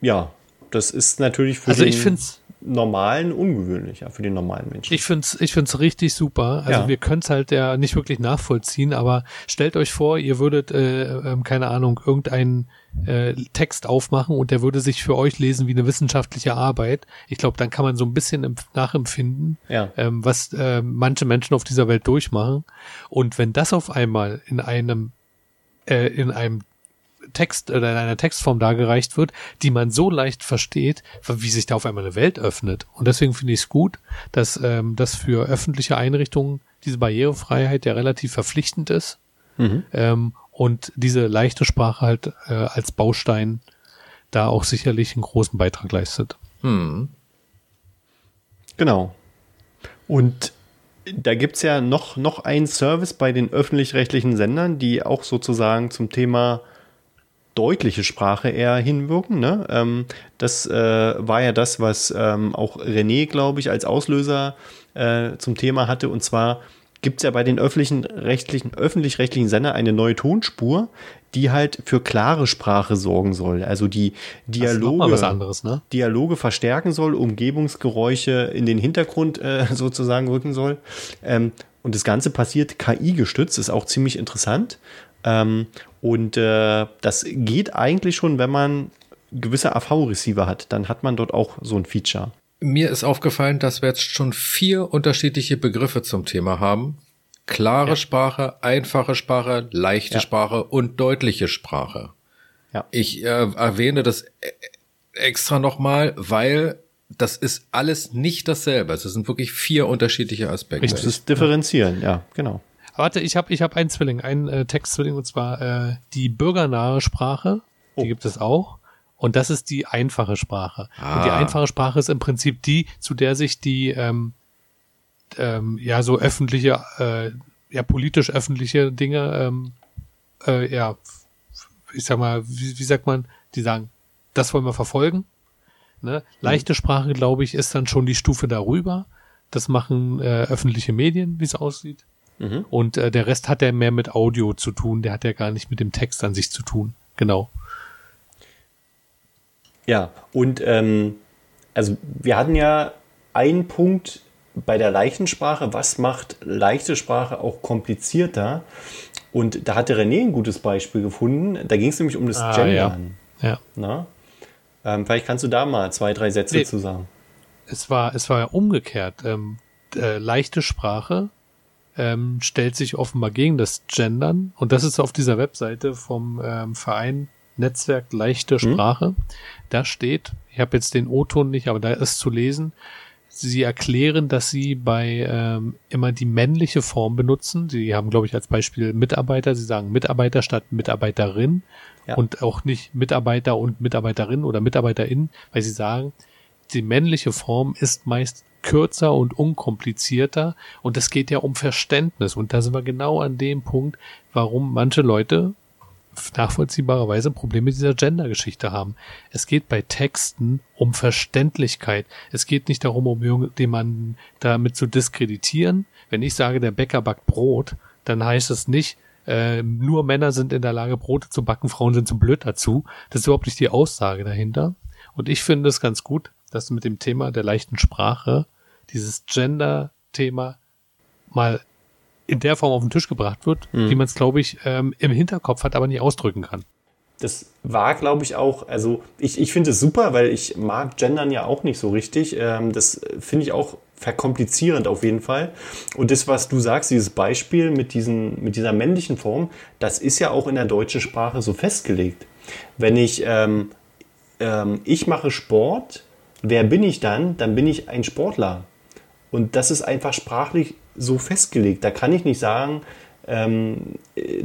Speaker 3: ja, das ist natürlich
Speaker 1: für also ich finde
Speaker 3: normalen ungewöhnlicher für den normalen Menschen.
Speaker 1: Ich find's, ich find's richtig super. Also ja. wir können's halt ja nicht wirklich nachvollziehen, aber stellt euch vor, ihr würdet, äh, äh, keine Ahnung, irgendeinen äh, Text aufmachen und der würde sich für euch lesen wie eine wissenschaftliche Arbeit. Ich glaube, dann kann man so ein bisschen nachempfinden,
Speaker 3: ja.
Speaker 1: ähm, was äh, manche Menschen auf dieser Welt durchmachen. Und wenn das auf einmal in einem äh, in einem Text oder in einer Textform dargereicht wird, die man so leicht versteht, wie sich da auf einmal eine Welt öffnet. Und deswegen finde ich es gut, dass ähm, das für öffentliche Einrichtungen diese Barrierefreiheit ja relativ verpflichtend ist mhm. ähm, und diese leichte Sprache halt äh, als Baustein da auch sicherlich einen großen Beitrag leistet.
Speaker 3: Mhm. Genau. Und da gibt's ja noch, noch einen Service bei den öffentlich-rechtlichen Sendern, die auch sozusagen zum Thema deutliche Sprache eher hinwirken. Ne? Ähm, das äh, war ja das, was ähm, auch René, glaube ich, als Auslöser äh, zum Thema hatte. Und zwar gibt es ja bei den öffentlichen rechtlichen, öffentlich-rechtlichen Sender eine neue Tonspur, die halt für klare Sprache sorgen soll. Also die Dialoge,
Speaker 1: anderes, ne?
Speaker 3: Dialoge verstärken soll, Umgebungsgeräusche in den Hintergrund äh, [laughs] sozusagen rücken soll. Ähm, und das Ganze passiert KI-gestützt, ist auch ziemlich interessant. Ähm, und äh, das geht eigentlich schon, wenn man gewisse AV-Receiver hat. Dann hat man dort auch so ein Feature.
Speaker 2: Mir ist aufgefallen, dass wir jetzt schon vier unterschiedliche Begriffe zum Thema haben. Klare ja. Sprache, einfache Sprache, leichte ja. Sprache und deutliche Sprache. Ja. Ich äh, erwähne das e-, extra nochmal, weil das ist alles nicht dasselbe. Es sind wirklich vier unterschiedliche Aspekte.
Speaker 3: Richtig. Das ist differenzieren, ja, genau.
Speaker 1: Warte, ich habe ich hab einen Zwilling, einen äh, Textzwilling und zwar äh, die bürgernahe Sprache. Oh. Die gibt es auch. Und das ist die einfache Sprache. Ah. Und die ah. einfache Sprache ist im Prinzip die, zu der sich die ähm, ähm, ja so öffentliche äh, ja politisch öffentliche Dinge, ähm, äh, ja, ich sag mal, wie, wie sagt man, die sagen, das wollen wir verfolgen. Ne? Leichte mhm. Sprache, glaube ich, ist dann schon die Stufe darüber. Das machen äh, öffentliche Medien, wie es aussieht. Mhm. Und äh, der Rest hat ja mehr mit Audio zu tun, der hat ja gar nicht mit dem Text an sich zu tun. Genau.
Speaker 3: Ja, und ähm, also wir hatten ja einen Punkt bei der leichten Sprache, was macht leichte Sprache auch komplizierter? Und da hatte René ein gutes Beispiel gefunden. Da ging es nämlich um das ah, Gendern. Ja. ja. Na? Ähm, vielleicht kannst du da mal zwei, drei Sätze nee, zu sagen.
Speaker 1: Es war, es war ja umgekehrt. Ähm, äh, leichte Sprache ähm, stellt sich offenbar gegen das Gendern. Und das ist auf dieser Webseite vom ähm, Verein Netzwerk Leichte hm? Sprache. Hm. Da steht, ich habe jetzt den O-Ton nicht, aber da ist zu lesen, sie erklären, dass sie bei ähm, immer die männliche Form benutzen. Sie haben, glaube ich, als Beispiel Mitarbeiter. Sie sagen Mitarbeiter statt Mitarbeiterin ja. und auch nicht Mitarbeiter und Mitarbeiterin oder Mitarbeiterin, weil sie sagen, die männliche Form ist meist kürzer und unkomplizierter und es geht ja um Verständnis und da sind wir genau an dem Punkt, warum manche Leute nachvollziehbarerweise Probleme mit dieser Gender-Geschichte haben. Es geht bei Texten um Verständlichkeit. Es geht nicht darum, um jemanden damit zu diskreditieren. Wenn ich sage, der Bäcker backt Brot, dann heißt es nicht, äh, nur Männer sind in der Lage, Brote zu backen, Frauen sind zu blöd dazu. Das ist überhaupt nicht die Aussage dahinter. Und ich finde es ganz gut, dass mit dem Thema der leichten Sprache dieses Gender-Thema mal in der Form auf den Tisch gebracht wird, mhm. wie man es, glaube ich, ähm, im Hinterkopf hat, aber nicht ausdrücken kann.
Speaker 3: Das war, glaube ich, auch, also ich, ich finde es super, weil ich mag Gendern ja auch nicht so richtig. Ähm, das finde ich auch verkomplizierend auf jeden Fall. Und das, was du sagst, dieses Beispiel mit, diesen, mit dieser männlichen Form, das ist ja auch in der deutschen Sprache so festgelegt. Wenn ich, ähm, ähm, ich mache Sport, wer bin ich dann? Dann bin ich ein Sportler. Und das ist einfach sprachlich so festgelegt. Da kann ich nicht sagen, ähm,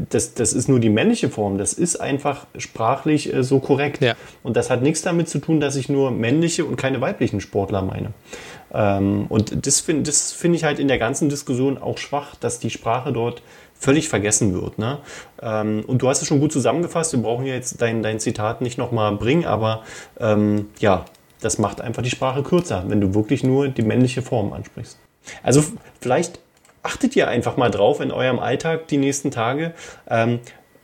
Speaker 3: das, das ist nur die männliche Form. Das ist einfach sprachlich äh, so korrekt. Ja. Und das hat nichts damit zu tun, dass ich nur männliche und keine weiblichen Sportler meine. Ähm, und das finde das find ich halt in der ganzen Diskussion auch schwach, dass die Sprache dort völlig vergessen wird. Ne? Ähm, und du hast es schon gut zusammengefasst. Wir brauchen ja jetzt dein, dein Zitat nicht nochmal bringen, aber ähm, ja, das macht einfach die Sprache kürzer, wenn du wirklich nur die männliche Form ansprichst. Also vielleicht achtet ihr einfach mal drauf in eurem Alltag die nächsten Tage. Ähm,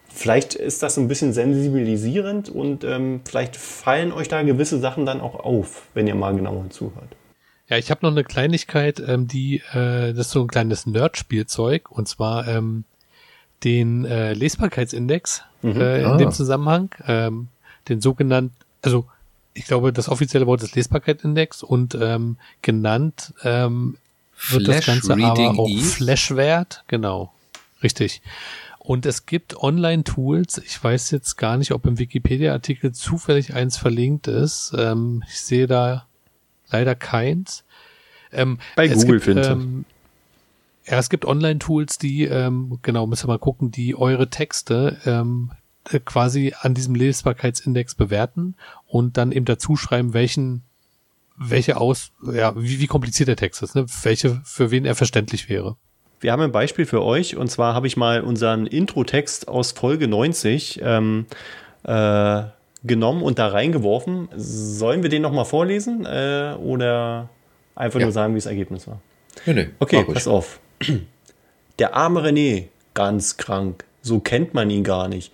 Speaker 3: vielleicht ist das ein bisschen sensibilisierend und ähm, vielleicht fallen euch da gewisse Sachen dann auch auf, wenn ihr mal genauer zuhört.
Speaker 1: Ja, ich habe noch eine Kleinigkeit, ähm, die äh, das ist so ein kleines Nerd-Spielzeug und zwar ähm, den äh, Lesbarkeitsindex mhm. äh, in ah. dem Zusammenhang, ähm, den sogenannten, also ich glaube, das offizielle Wort ist Lesbarkeitindex und ähm, genannt ähm, wird Flash das Ganze Reading aber auch Eve? Flashwert, genau, richtig. Und es gibt Online-Tools, ich weiß jetzt gar nicht, ob im Wikipedia-Artikel zufällig eins verlinkt ist. Ähm, ich sehe da leider keins. Ähm,
Speaker 3: Bei Google findet ähm,
Speaker 1: Ja, es gibt Online-Tools, die, ähm, genau, müssen wir mal gucken, die eure Texte ähm, äh, quasi an diesem Lesbarkeitsindex bewerten und dann eben dazu schreiben, welchen welche aus, ja, wie, wie kompliziert der Text ist, ne? welche, für wen er verständlich wäre.
Speaker 3: Wir haben ein Beispiel für euch und zwar habe ich mal unseren Intro-Text aus Folge 90 ähm, äh, genommen und da reingeworfen. Sollen wir den nochmal vorlesen äh, oder einfach ja. nur sagen, wie das Ergebnis war?
Speaker 2: Nee, nee,
Speaker 3: okay, pass auf. [clears throat] Der arme René, ganz krank, so kennt man ihn gar nicht.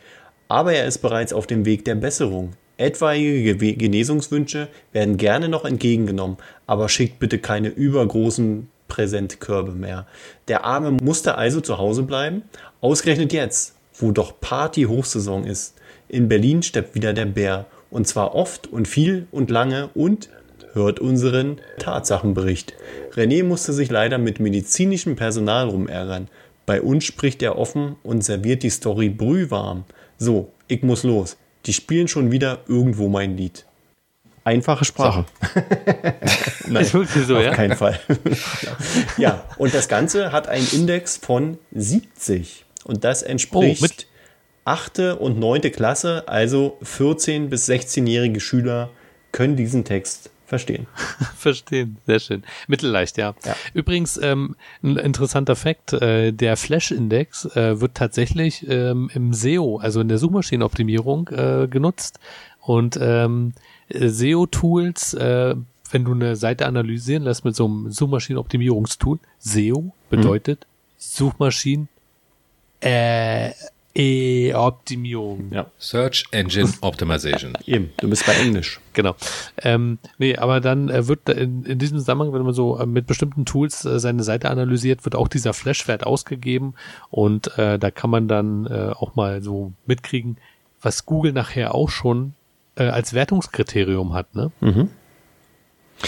Speaker 3: Aber er ist bereits auf dem Weg der Besserung. Etwaige Genesungswünsche werden gerne noch entgegengenommen, aber schickt bitte keine übergroßen Präsentkörbe mehr. Der Arme musste also zu Hause bleiben, ausgerechnet jetzt, wo doch Party-Hochsaison ist. In Berlin steppt wieder der Bär, und zwar oft und viel und lange und hört unseren Tatsachenbericht. René musste sich leider mit medizinischem Personal rumärgern. Bei uns spricht er offen und serviert die Story brühwarm. So, ich muss los. Die spielen schon wieder irgendwo mein Lied. Einfache Sprache.
Speaker 1: Nein, ist wirklich so,
Speaker 3: auf
Speaker 1: ja?
Speaker 3: keinen Fall. ja, und das Ganze hat einen Index von 70. Und das entspricht oh, mit 8. und 9. Klasse, also 14- bis 16-jährige Schüler können diesen Text Verstehen. [laughs]
Speaker 1: Verstehen, sehr schön. Mittelleicht, ja. ja. Übrigens, ähm, ein interessanter Fakt, äh, der Flash-Index äh, wird tatsächlich ähm, im SEO, also in der Suchmaschinenoptimierung, äh, genutzt. Und ähm, SEO-Tools, äh, wenn du eine Seite analysieren lässt mit so einem Suchmaschinenoptimierungstool, SEO bedeutet hm. Suchmaschinen äh, E Optimierung.
Speaker 2: Ja. Search Engine [laughs] Optimization.
Speaker 3: Eben, du bist bei Englisch.
Speaker 1: Genau. Ähm, nee, aber dann äh, wird in, in diesem Zusammenhang, wenn man so äh, mit bestimmten Tools äh, seine Seite analysiert, wird auch dieser Flashwert ausgegeben und äh, da kann man dann äh, auch mal so mitkriegen, was Google nachher auch schon äh, als Wertungskriterium hat, ne? Mhm.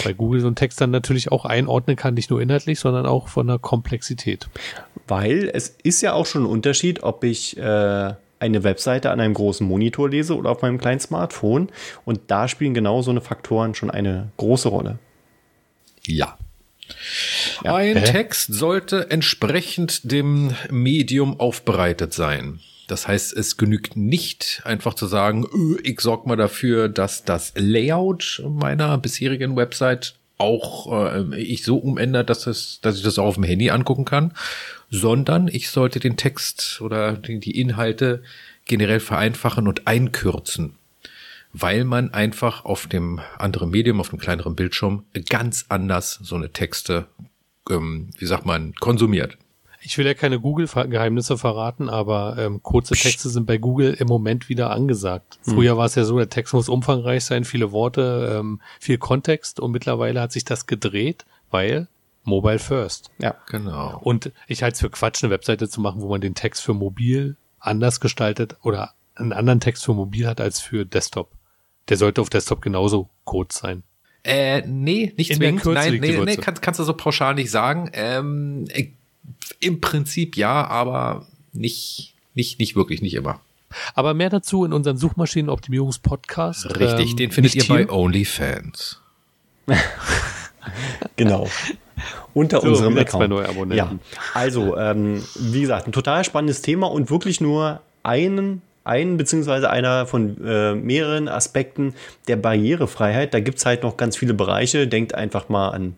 Speaker 1: Weil Google so einen Text dann natürlich auch einordnen kann, nicht nur inhaltlich, sondern auch von der Komplexität.
Speaker 3: Weil es ist ja auch schon ein Unterschied, ob ich äh, eine Webseite an einem großen Monitor lese oder auf meinem kleinen Smartphone. Und da spielen genau so eine Faktoren schon eine große Rolle.
Speaker 2: Ja. ja. Ein Hä? Text sollte entsprechend dem Medium aufbereitet sein. Das heißt, es genügt nicht einfach zu sagen, öh, ich sorge mal dafür, dass das Layout meiner bisherigen Website auch äh, ich so umändert, dass, es, dass ich das auch auf dem Handy angucken kann, sondern ich sollte den Text oder die, Inhalte generell vereinfachen und einkürzen, weil man einfach auf dem anderen Medium, auf dem kleineren Bildschirm ganz anders so eine Texte, ähm, wie sagt man, konsumiert.
Speaker 1: Ich will ja keine Google-Geheimnisse verraten, aber ähm, kurze Texte sind bei Google im Moment wieder angesagt. Hm. Früher war es ja so, der Text muss umfangreich sein, viele Worte, ähm, viel Kontext und mittlerweile hat sich das gedreht, weil Mobile First.
Speaker 2: Ja, genau.
Speaker 1: Und ich halte es für Quatsch, eine Webseite zu machen, wo man den Text für mobil anders gestaltet oder einen anderen Text für mobil hat als für Desktop. Der sollte auf Desktop genauso kurz sein.
Speaker 2: Äh, nee, nicht zwingend. Nein, nee, nee, kannst, kannst du so pauschal nicht sagen. Ähm, im Prinzip ja, aber nicht, nicht, nicht wirklich, nicht immer.
Speaker 1: Aber mehr dazu in unserem Suchmaschinenoptimierungspodcast.
Speaker 2: Richtig, ähm, den findet ihr bei OnlyFans. [laughs] [laughs]
Speaker 3: genau. Unter so, unserem Account. Neue Abonnenten. Ja, also ähm, wie gesagt, ein total spannendes Thema und wirklich nur einen einen beziehungsweise einer von äh, mehreren Aspekten der Barrierefreiheit. Da gibt's halt noch ganz viele Bereiche. Denkt einfach mal an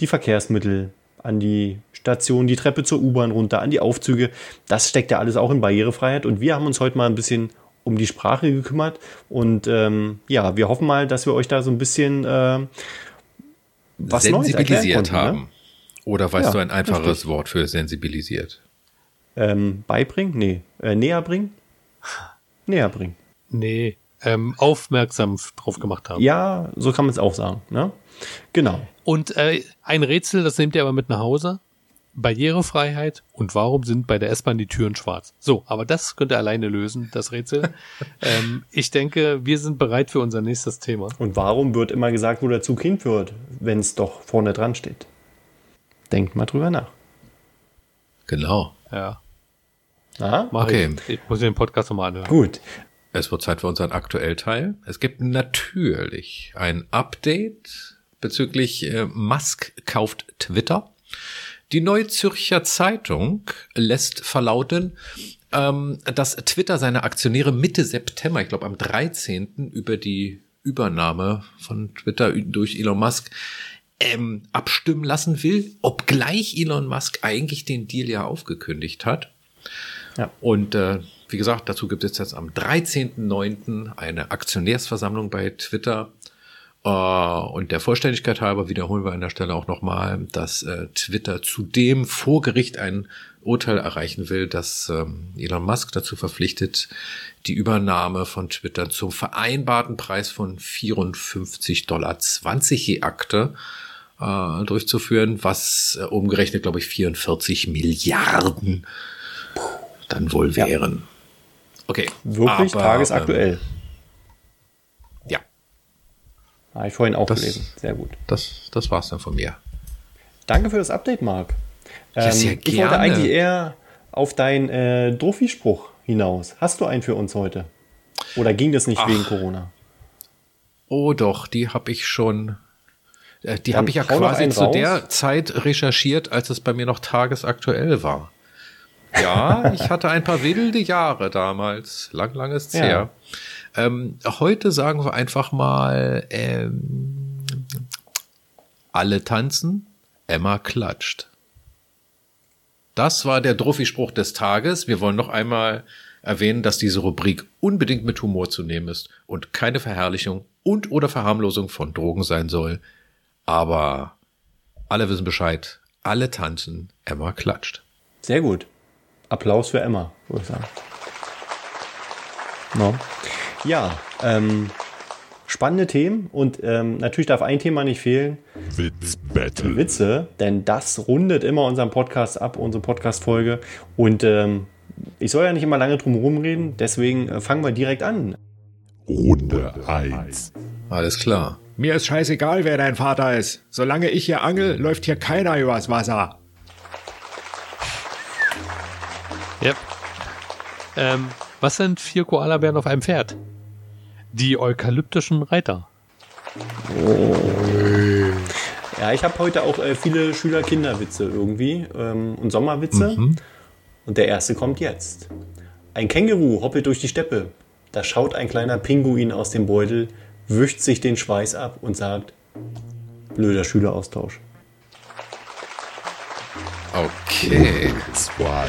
Speaker 3: die Verkehrsmittel, an die Station, die Treppe zur U-Bahn runter, an die Aufzüge. Das steckt ja alles auch in Barrierefreiheit. Und wir haben uns heute mal ein bisschen um die Sprache gekümmert. Und ähm, ja, wir hoffen mal, dass wir euch da so ein bisschen äh,
Speaker 2: was sensibilisiert konnten, ne? haben. Ne? Oder weißt ja, du ein einfaches richtig. Wort für sensibilisiert?
Speaker 3: Ähm, beibringen? Nee. Äh, näher bringen? Näher bringen.
Speaker 1: Nee. Ähm, aufmerksam drauf gemacht haben.
Speaker 3: Ja, so kann man es auch sagen. Ne? Genau.
Speaker 1: Und äh, ein Rätsel, das nehmt ihr aber mit nach Hause. Barrierefreiheit und warum sind bei der S-Bahn die Türen schwarz? So, aber das könnt ihr alleine lösen, das Rätsel. [laughs] ähm, ich denke, wir sind bereit für unser nächstes Thema.
Speaker 3: Und warum wird immer gesagt, wo der Zug hinführt, wenn es doch vorne dran steht? Denkt mal drüber nach.
Speaker 2: Genau.
Speaker 1: Ja.
Speaker 2: Aha, okay.
Speaker 1: Ich. ich muss den Podcast nochmal anhören.
Speaker 2: Gut. Es wird Zeit für unseren Aktuellteil. Es gibt natürlich ein Update bezüglich äh, Musk kauft Twitter. Die Neue Zürcher Zeitung lässt verlauten, ähm, dass Twitter seine Aktionäre Mitte September, ich glaube am 13. über die Übernahme von Twitter durch Elon Musk ähm, abstimmen lassen will, obgleich Elon Musk eigentlich den Deal ja aufgekündigt hat. Ja. Und äh, wie gesagt, dazu gibt es jetzt am 13.09. eine Aktionärsversammlung bei Twitter. Uh, und der Vollständigkeit halber wiederholen wir an der Stelle auch nochmal, dass äh, Twitter zudem vor Gericht ein Urteil erreichen will, das ähm, Elon Musk dazu verpflichtet, die Übernahme von Twitter zum vereinbarten Preis von 54,20 Dollar je Akte äh, durchzuführen, was äh, umgerechnet, glaube ich, 44 Milliarden dann wohl wären. Okay.
Speaker 3: Wirklich aber, tagesaktuell. Ähm, habe ich vorhin auch
Speaker 2: das,
Speaker 3: gelesen. Sehr gut.
Speaker 2: Das, das war's dann von mir.
Speaker 3: Danke für das Update, Marc.
Speaker 2: Ähm, ja.
Speaker 3: Ich wollte eigentlich eher auf deinen äh, Drophy-Spruch hinaus. Hast du einen für uns heute? Oder ging das nicht Ach. wegen Corona?
Speaker 2: Oh doch, die habe ich schon. Äh, die habe ich ja quasi zu raus. der Zeit recherchiert, als es bei mir noch tagesaktuell war. Ja, ich hatte ein paar wilde Jahre damals. Lang, langes ja. her. Ähm, heute sagen wir einfach mal, ähm, Alle tanzen, Emma klatscht. Das war der Druffi-Spruch des Tages. Wir wollen noch einmal erwähnen, dass diese Rubrik unbedingt mit Humor zu nehmen ist und keine Verherrlichung und oder Verharmlosung von Drogen sein soll. Aber alle wissen Bescheid. Alle tanzen, Emma klatscht.
Speaker 3: Sehr gut. Applaus für Emma, würde ich sagen. No. Ja, ähm, spannende Themen und ähm, natürlich darf ein Thema nicht fehlen.
Speaker 4: Witzbattle.
Speaker 3: Witze, denn das rundet immer unseren Podcast ab, unsere Podcast-Folge. Und ähm, ich soll ja nicht immer lange drum herum reden, deswegen äh, fangen wir direkt an.
Speaker 4: Runde 1.
Speaker 2: Alles klar.
Speaker 5: Mir ist scheißegal, wer dein Vater ist. Solange ich hier angel, läuft hier keiner übers Wasser.
Speaker 1: Yep. Ähm, was sind vier Koalabären auf einem Pferd? Die eukalyptischen Reiter.
Speaker 3: Ja, ich habe heute auch äh, viele Schüler-Kinderwitze irgendwie ähm, und Sommerwitze. Und der erste kommt jetzt. Ein Känguru hoppelt durch die Steppe. Da schaut ein kleiner Pinguin aus dem Beutel, wischt sich den Schweiß ab und sagt, blöder Schüleraustausch.
Speaker 2: Okay.
Speaker 4: 2.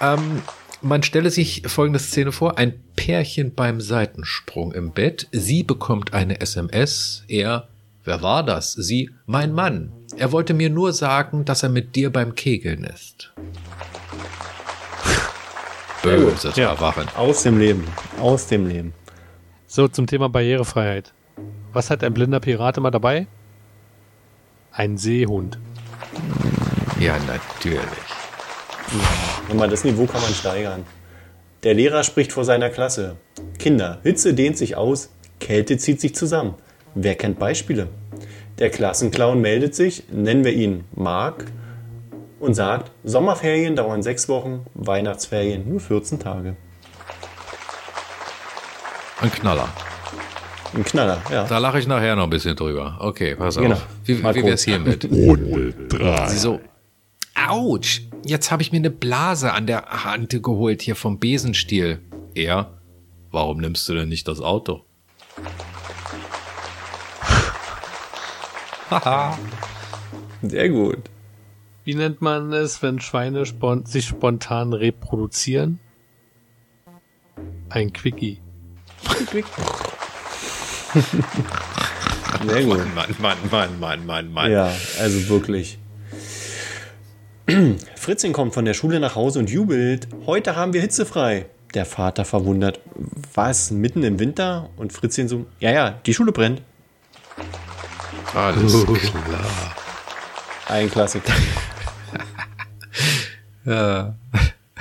Speaker 2: Ähm, man stelle sich folgende Szene vor. Ein Pärchen beim Seitensprung im Bett. Sie bekommt eine SMS. Er, wer war das? Sie, mein Mann. Er wollte mir nur sagen, dass er mit dir beim Kegeln ist. Böses
Speaker 3: Ja.
Speaker 2: Erwachen.
Speaker 3: Aus dem Leben. Aus dem Leben.
Speaker 1: So, zum Thema Barrierefreiheit. Was hat ein blinder Pirat immer dabei? Ein Seehund.
Speaker 2: Ja, natürlich.
Speaker 3: Mal, das Niveau kann man steigern. Der Lehrer spricht vor seiner Klasse. Kinder, Hitze dehnt sich aus, Kälte zieht sich zusammen. Wer kennt Beispiele? Der Klassenclown meldet sich, nennen wir ihn Mark, und sagt, Sommerferien dauern sechs Wochen, Weihnachtsferien nur 14 Tage.
Speaker 2: Ein Knaller.
Speaker 3: Ein Knaller, ja.
Speaker 2: Da lache ich nachher noch ein bisschen drüber. Okay, pass
Speaker 3: Genau.
Speaker 2: auf. Wie,
Speaker 3: Mal
Speaker 2: wie wär's
Speaker 3: kurz.
Speaker 2: hiermit?
Speaker 4: Runde 3.
Speaker 2: Sie so, Autsch, jetzt habe ich mir eine Blase an der Hand geholt hier vom Besenstiel. Er, warum nimmst du denn nicht das Auto? [laughs]
Speaker 3: Sehr gut.
Speaker 1: Wie nennt man es, wenn Schweine spon sich spontan reproduzieren? Ein Quickie.
Speaker 3: Sehr gut.
Speaker 2: Mann, Mann, Mann, Mann, Mann, Mann.
Speaker 3: Ja, also wirklich. [clears throat] Fritzchen kommt von der Schule nach Hause und jubelt. Heute haben wir hitzefrei. Der Vater verwundert. Was, mitten im Winter? Und Fritzchen so, ja, ja, die Schule brennt.
Speaker 2: Alles klar.
Speaker 3: Ein Klassiker. [laughs]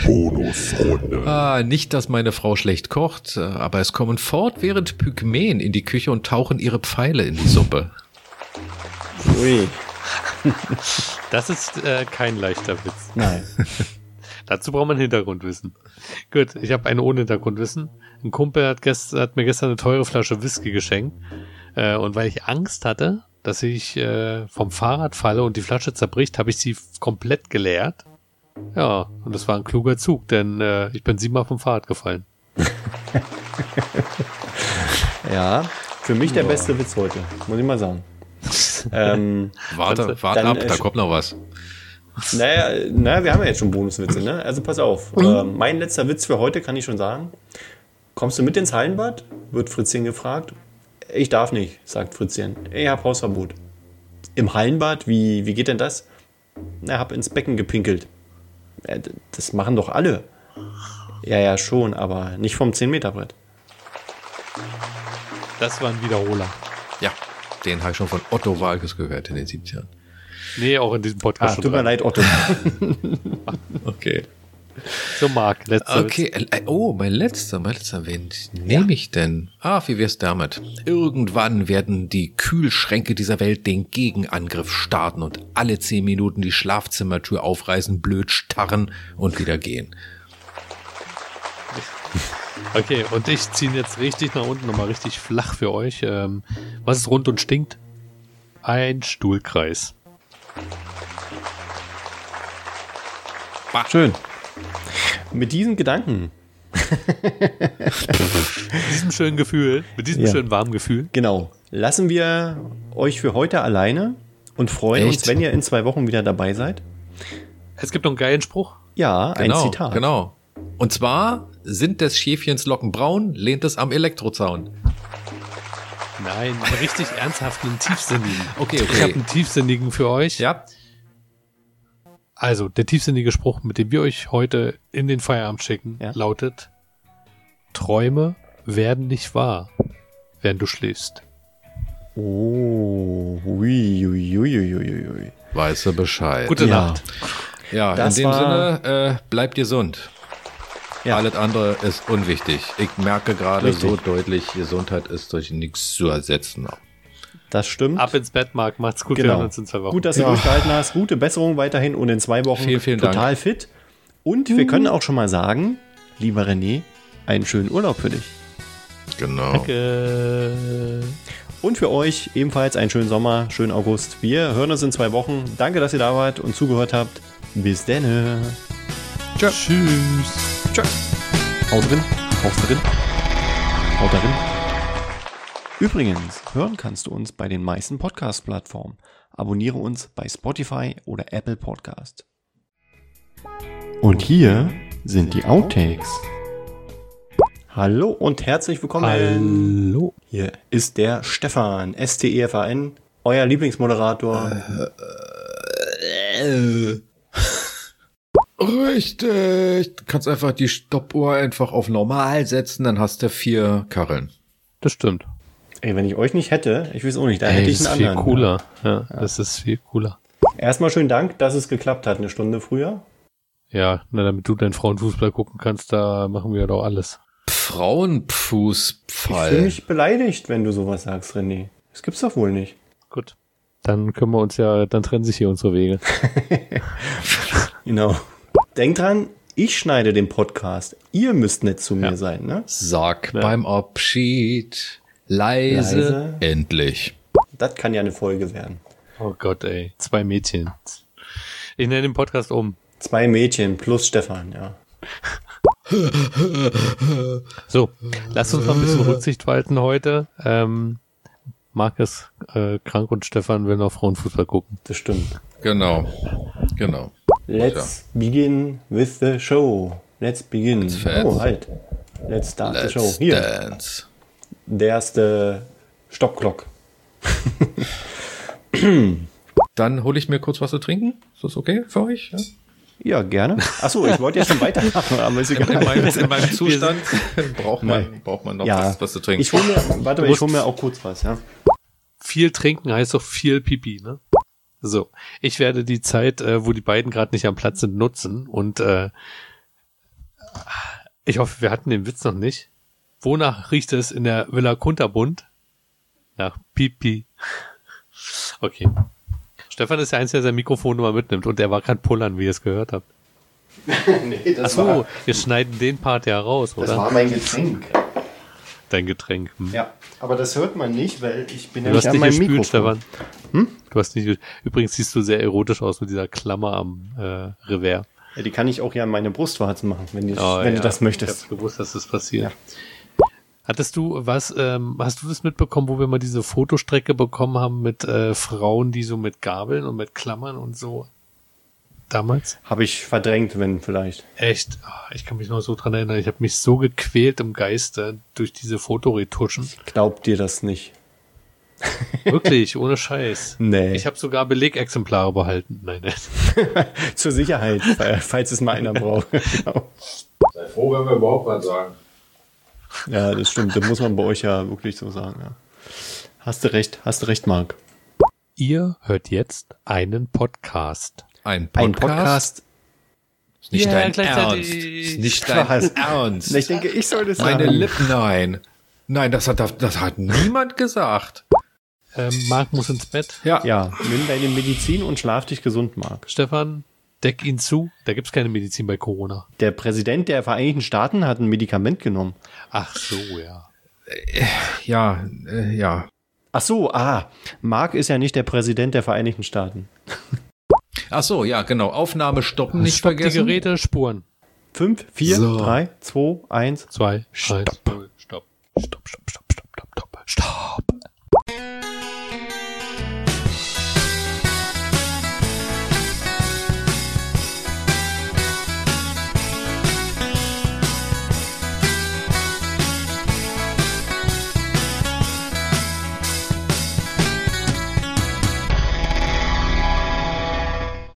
Speaker 4: Bonusrunde.
Speaker 2: Ah, nicht, dass meine Frau schlecht kocht, aber es kommen fortwährend Pygmäen in die Küche und tauchen ihre Pfeile in die Suppe.
Speaker 3: Ui.
Speaker 1: Das ist äh, kein leichter Witz.
Speaker 3: Nein. [laughs]
Speaker 1: Dazu braucht man Hintergrundwissen. Gut, ich habe eine ohne Hintergrundwissen. Ein Kumpel hat, gest hat mir gestern eine teure Flasche Whisky geschenkt. Äh, und weil ich Angst hatte, dass ich äh, vom Fahrrad falle und die Flasche zerbricht, habe ich sie komplett geleert. Ja, und das war ein kluger Zug, denn äh, ich bin siebenmal vom Fahrrad gefallen. [laughs]
Speaker 3: Ja, für mich der beste Witz heute, muss ich mal sagen. [laughs] ähm,
Speaker 2: Warte, warte ab,
Speaker 3: äh,
Speaker 2: da kommt noch was.
Speaker 3: naja, naja, wir haben ja jetzt schon Bonuswitze, ne? Also pass auf. Ähm, mein letzter Witz für heute kann ich schon sagen. Kommst du mit ins Hallenbad? wird Fritzchen gefragt. Ich darf nicht, sagt Fritzchen. Ich hab Hausverbot. Im Hallenbad? Wie, wie geht denn das? Na, hab ins Becken gepinkelt. Äh, d- Das machen doch alle. Ja, ja, schon, aber nicht vom 10-Meter-Brett.
Speaker 1: Das war ein Wiederholer.
Speaker 2: Ja, den habe ich schon von Otto Walkes gehört in den 70ern.
Speaker 1: Nee, auch in diesem
Speaker 3: Ah,
Speaker 1: Podcast schon
Speaker 3: tut mir
Speaker 1: dran.
Speaker 3: leid, Otto. [laughs]
Speaker 2: Okay.
Speaker 1: So, Marc, letzter
Speaker 2: Okay, äh, oh, mein letzter, mein letzter, wen nehme ich denn? Ah, wie wär's damit? Irgendwann werden die Kühlschränke dieser Welt den Gegenangriff starten und alle zehn Minuten die Schlafzimmertür aufreißen, blöd starren und wieder gehen. [laughs]
Speaker 1: Okay, und ich ziehe ihn jetzt richtig nach unten, nochmal richtig flach für euch. Ähm, was ist rund und stinkt? Ein Stuhlkreis.
Speaker 3: Schön. Mit diesen Gedanken,
Speaker 1: Mit diesem schönen Gefühl, mit diesem
Speaker 3: Ja.
Speaker 1: schönen warmen Gefühl.
Speaker 3: genau, lassen wir euch für heute alleine und freuen
Speaker 2: Echt?
Speaker 3: uns, wenn ihr in zwei Wochen wieder dabei seid.
Speaker 1: Es gibt noch einen geilen Spruch.
Speaker 3: Ja,
Speaker 2: Genau,
Speaker 3: ein Zitat.
Speaker 2: genau. Und zwar sind des Schäfchens Locken braun, lehnt es am Elektrozaun.
Speaker 1: Nein, richtig ernsthaften, tiefsinnigen. [laughs]
Speaker 2: Okay,
Speaker 1: Ich habe einen tiefsinnigen für euch.
Speaker 2: Ja,
Speaker 1: Also, der tiefsinnige Spruch, mit dem wir euch heute in den Feierabend schicken,
Speaker 3: Ja.
Speaker 1: lautet: Träume werden nicht wahr, während du schläfst.
Speaker 3: Oh, ui, ui, ui, ui, ui, ui.
Speaker 2: weißt du Bescheid.
Speaker 1: Gute
Speaker 3: Ja.
Speaker 1: Nacht.
Speaker 2: Ja,
Speaker 3: Das
Speaker 2: in dem
Speaker 3: war-
Speaker 2: Sinne, äh, bleibt gesund.
Speaker 3: Ja.
Speaker 2: Alles andere ist unwichtig. Ich merke gerade
Speaker 3: Richtig.
Speaker 2: so deutlich, Gesundheit ist durch nichts zu ersetzen.
Speaker 3: Das stimmt.
Speaker 1: Ab ins Bett, Marc. Macht's gut. Wir
Speaker 3: Genau.
Speaker 1: hören uns in zwei Wochen.
Speaker 3: Gut, dass du
Speaker 2: Ja.
Speaker 3: durchgehalten hast. Gute Besserung weiterhin und in zwei Wochen
Speaker 2: Vielen, vielen
Speaker 3: total
Speaker 2: Dank.
Speaker 3: fit. Und wir können auch schon mal sagen, lieber René, einen schönen Urlaub für dich.
Speaker 2: Genau.
Speaker 1: Danke.
Speaker 3: Und für euch ebenfalls einen schönen Sommer, schönen August. Wir hören uns in zwei Wochen. Danke, dass ihr da wart und zugehört habt. Bis dann.
Speaker 1: Tschüss.
Speaker 3: Tschüss. Haut drin. Haut drin. Haut darin. Übrigens, hören kannst du uns bei den meisten Podcast-Plattformen. Abonniere uns bei Spotify oder Apple Podcast. Und hier sind die Outtakes. Hallo und herzlich willkommen.
Speaker 1: Hallo.
Speaker 3: Hier ist der Stefan, S-T-E-F-A-N, euer Lieblingsmoderator.
Speaker 2: Richtig. Du kannst einfach die Stoppuhr einfach auf normal setzen, dann hast du vier Karren.
Speaker 1: Das stimmt.
Speaker 3: Ey, wenn ich euch nicht hätte, ich weiß auch nicht, da
Speaker 1: Ey,
Speaker 3: hätte
Speaker 1: das
Speaker 3: ich
Speaker 1: ist
Speaker 3: einen
Speaker 1: viel
Speaker 3: anderen.
Speaker 1: cooler. Ja, das ist viel cooler.
Speaker 3: Erstmal schönen Dank, dass es geklappt hat, eine Stunde früher.
Speaker 1: Ja, na, damit du deinen Frauenfußball gucken kannst, da machen wir doch alles.
Speaker 3: Ich
Speaker 2: Frauenfußball.
Speaker 3: fühle mich beleidigt, wenn du sowas sagst, René. Das gibt's doch wohl nicht.
Speaker 1: Gut. Dann können wir uns ja, dann trennen sich hier unsere Wege. [laughs]
Speaker 3: Genau. Denk dran, ich schneide den Podcast. Ihr müsst nicht zu mir sein, ne?
Speaker 2: Sag
Speaker 1: Ja.
Speaker 2: beim Abschied leise,
Speaker 3: Leise.
Speaker 2: endlich.
Speaker 3: Das kann ja eine Folge werden.
Speaker 1: Oh Gott, ey. Zwei Mädchen. Ich nenne den Podcast um.
Speaker 3: Zwei Mädchen plus Stefan, ja.
Speaker 1: So, lasst uns mal ein bisschen Rücksicht walten heute. Ähm, Marc ist äh, krank und Stefan will noch Frauenfußball gucken.
Speaker 3: Das stimmt.
Speaker 2: Genau. Genau.
Speaker 3: Let's begin with the show. Let's begin.
Speaker 2: fast.
Speaker 3: oh, halt. Let's start
Speaker 2: Let's
Speaker 3: the show. Hier,
Speaker 2: dance.
Speaker 3: der erste Stoppklock. [clears throat]
Speaker 2: Dann hole ich mir kurz was zu trinken. Ist das okay für euch? Ja?
Speaker 3: Ja, gerne. Achso, ich wollte ja schon weitermachen, aber ist
Speaker 2: In,
Speaker 3: egal.
Speaker 2: meinem, in meinem Zustand [laughs] braucht man, braucht man noch
Speaker 3: Ja,
Speaker 2: was, was zu trinken.
Speaker 3: ich hole mir, warte mal, ich hole mir auch kurz was, ja.
Speaker 1: Viel trinken heißt doch viel Pipi, ne? So, ich werde die Zeit, äh, wo die beiden gerade nicht am Platz sind, nutzen und äh, ich hoffe, wir hatten den Witz noch nicht. Wonach riecht es in der Villa Kunterbund? Nach Pipi. [laughs] Okay. Stefan ist der Einzige, der sein Mikrofon immer mitnimmt und der war gerade pullern, wie ihr es gehört habt. [laughs]
Speaker 3: nee, das,
Speaker 1: Achso, wir schneiden den Part ja raus, oder?
Speaker 3: mein Getränk.
Speaker 1: Dein Getränk. Hm.
Speaker 3: Ja, aber das hört man nicht, weil ich bin ja
Speaker 1: Du hast
Speaker 3: nicht an meinem Mikrofon.
Speaker 1: Stefan. Du hast nicht. Übrigens siehst du sehr erotisch aus mit dieser Klammer am äh, Revers.
Speaker 3: Ja, die kann ich auch ja an meine Brustwarzen machen, wenn, ich,
Speaker 1: Oh,
Speaker 3: wenn
Speaker 1: ja.
Speaker 3: du das
Speaker 1: Ich
Speaker 3: möchtest.
Speaker 1: hab gewusst, dass das passiert. Hattest du was, ähm, hast du das mitbekommen, wo wir mal diese Fotostrecke bekommen haben mit äh, Frauen, die so mit Gabeln und mit Klammern und so damals?
Speaker 3: Habe ich verdrängt, wenn vielleicht.
Speaker 1: Echt, ah, ich kann mich noch so dran erinnern, ich habe mich so gequält im Geiste durch diese Fotoretuschen.
Speaker 3: Glaubt dir das nicht? [laughs]
Speaker 1: Wirklich, ohne Scheiß.
Speaker 3: Nee.
Speaker 1: Ich habe sogar Belegexemplare behalten. Nein, nein. [laughs]
Speaker 3: Zur Sicherheit, falls es mal einer braucht. genau.
Speaker 2: Sei froh, wenn wir überhaupt was sagen.
Speaker 3: Ja, das stimmt. Das muss man bei euch ja wirklich so sagen. Ja. Hast du recht, hast du recht, Marc.
Speaker 1: Ihr hört jetzt einen Podcast.
Speaker 2: Ein
Speaker 3: Ein
Speaker 2: Podcast?
Speaker 3: Podcast.
Speaker 2: Ist nicht
Speaker 1: Ja,
Speaker 2: dein. Ernst. Ist nicht dein? Ernst.
Speaker 3: Ich denke, ich soll das
Speaker 2: Meine
Speaker 3: sagen.
Speaker 2: Lippen, nein. Nein, das hat, das hat niemand gesagt.
Speaker 1: Ähm, Marc muss ins Bett.
Speaker 2: Ja.
Speaker 3: Ja, nimm deine Medizin und schlaf dich gesund, Marc.
Speaker 1: Stefan, deck ihn zu. Da gibt's keine Medizin bei Corona.
Speaker 3: Der Präsident der Vereinigten Staaten hat ein Medikament genommen.
Speaker 1: Ach so, ja.
Speaker 2: Ja, äh, ja.
Speaker 3: Ach so, ah, Marc ist ja nicht der Präsident der Vereinigten Staaten.
Speaker 2: Ach so, ja, genau. Aufnahme stoppen, nicht
Speaker 1: Stopp die
Speaker 2: vergessen.
Speaker 1: Geräte, Spuren.
Speaker 3: Fünf, vier,
Speaker 2: So.
Speaker 3: drei, zwei, eins.
Speaker 1: Zwei,
Speaker 3: Stopp.
Speaker 1: eins, null, stopp. Stopp, stopp, stopp, stopp, stopp, stopp, stopp.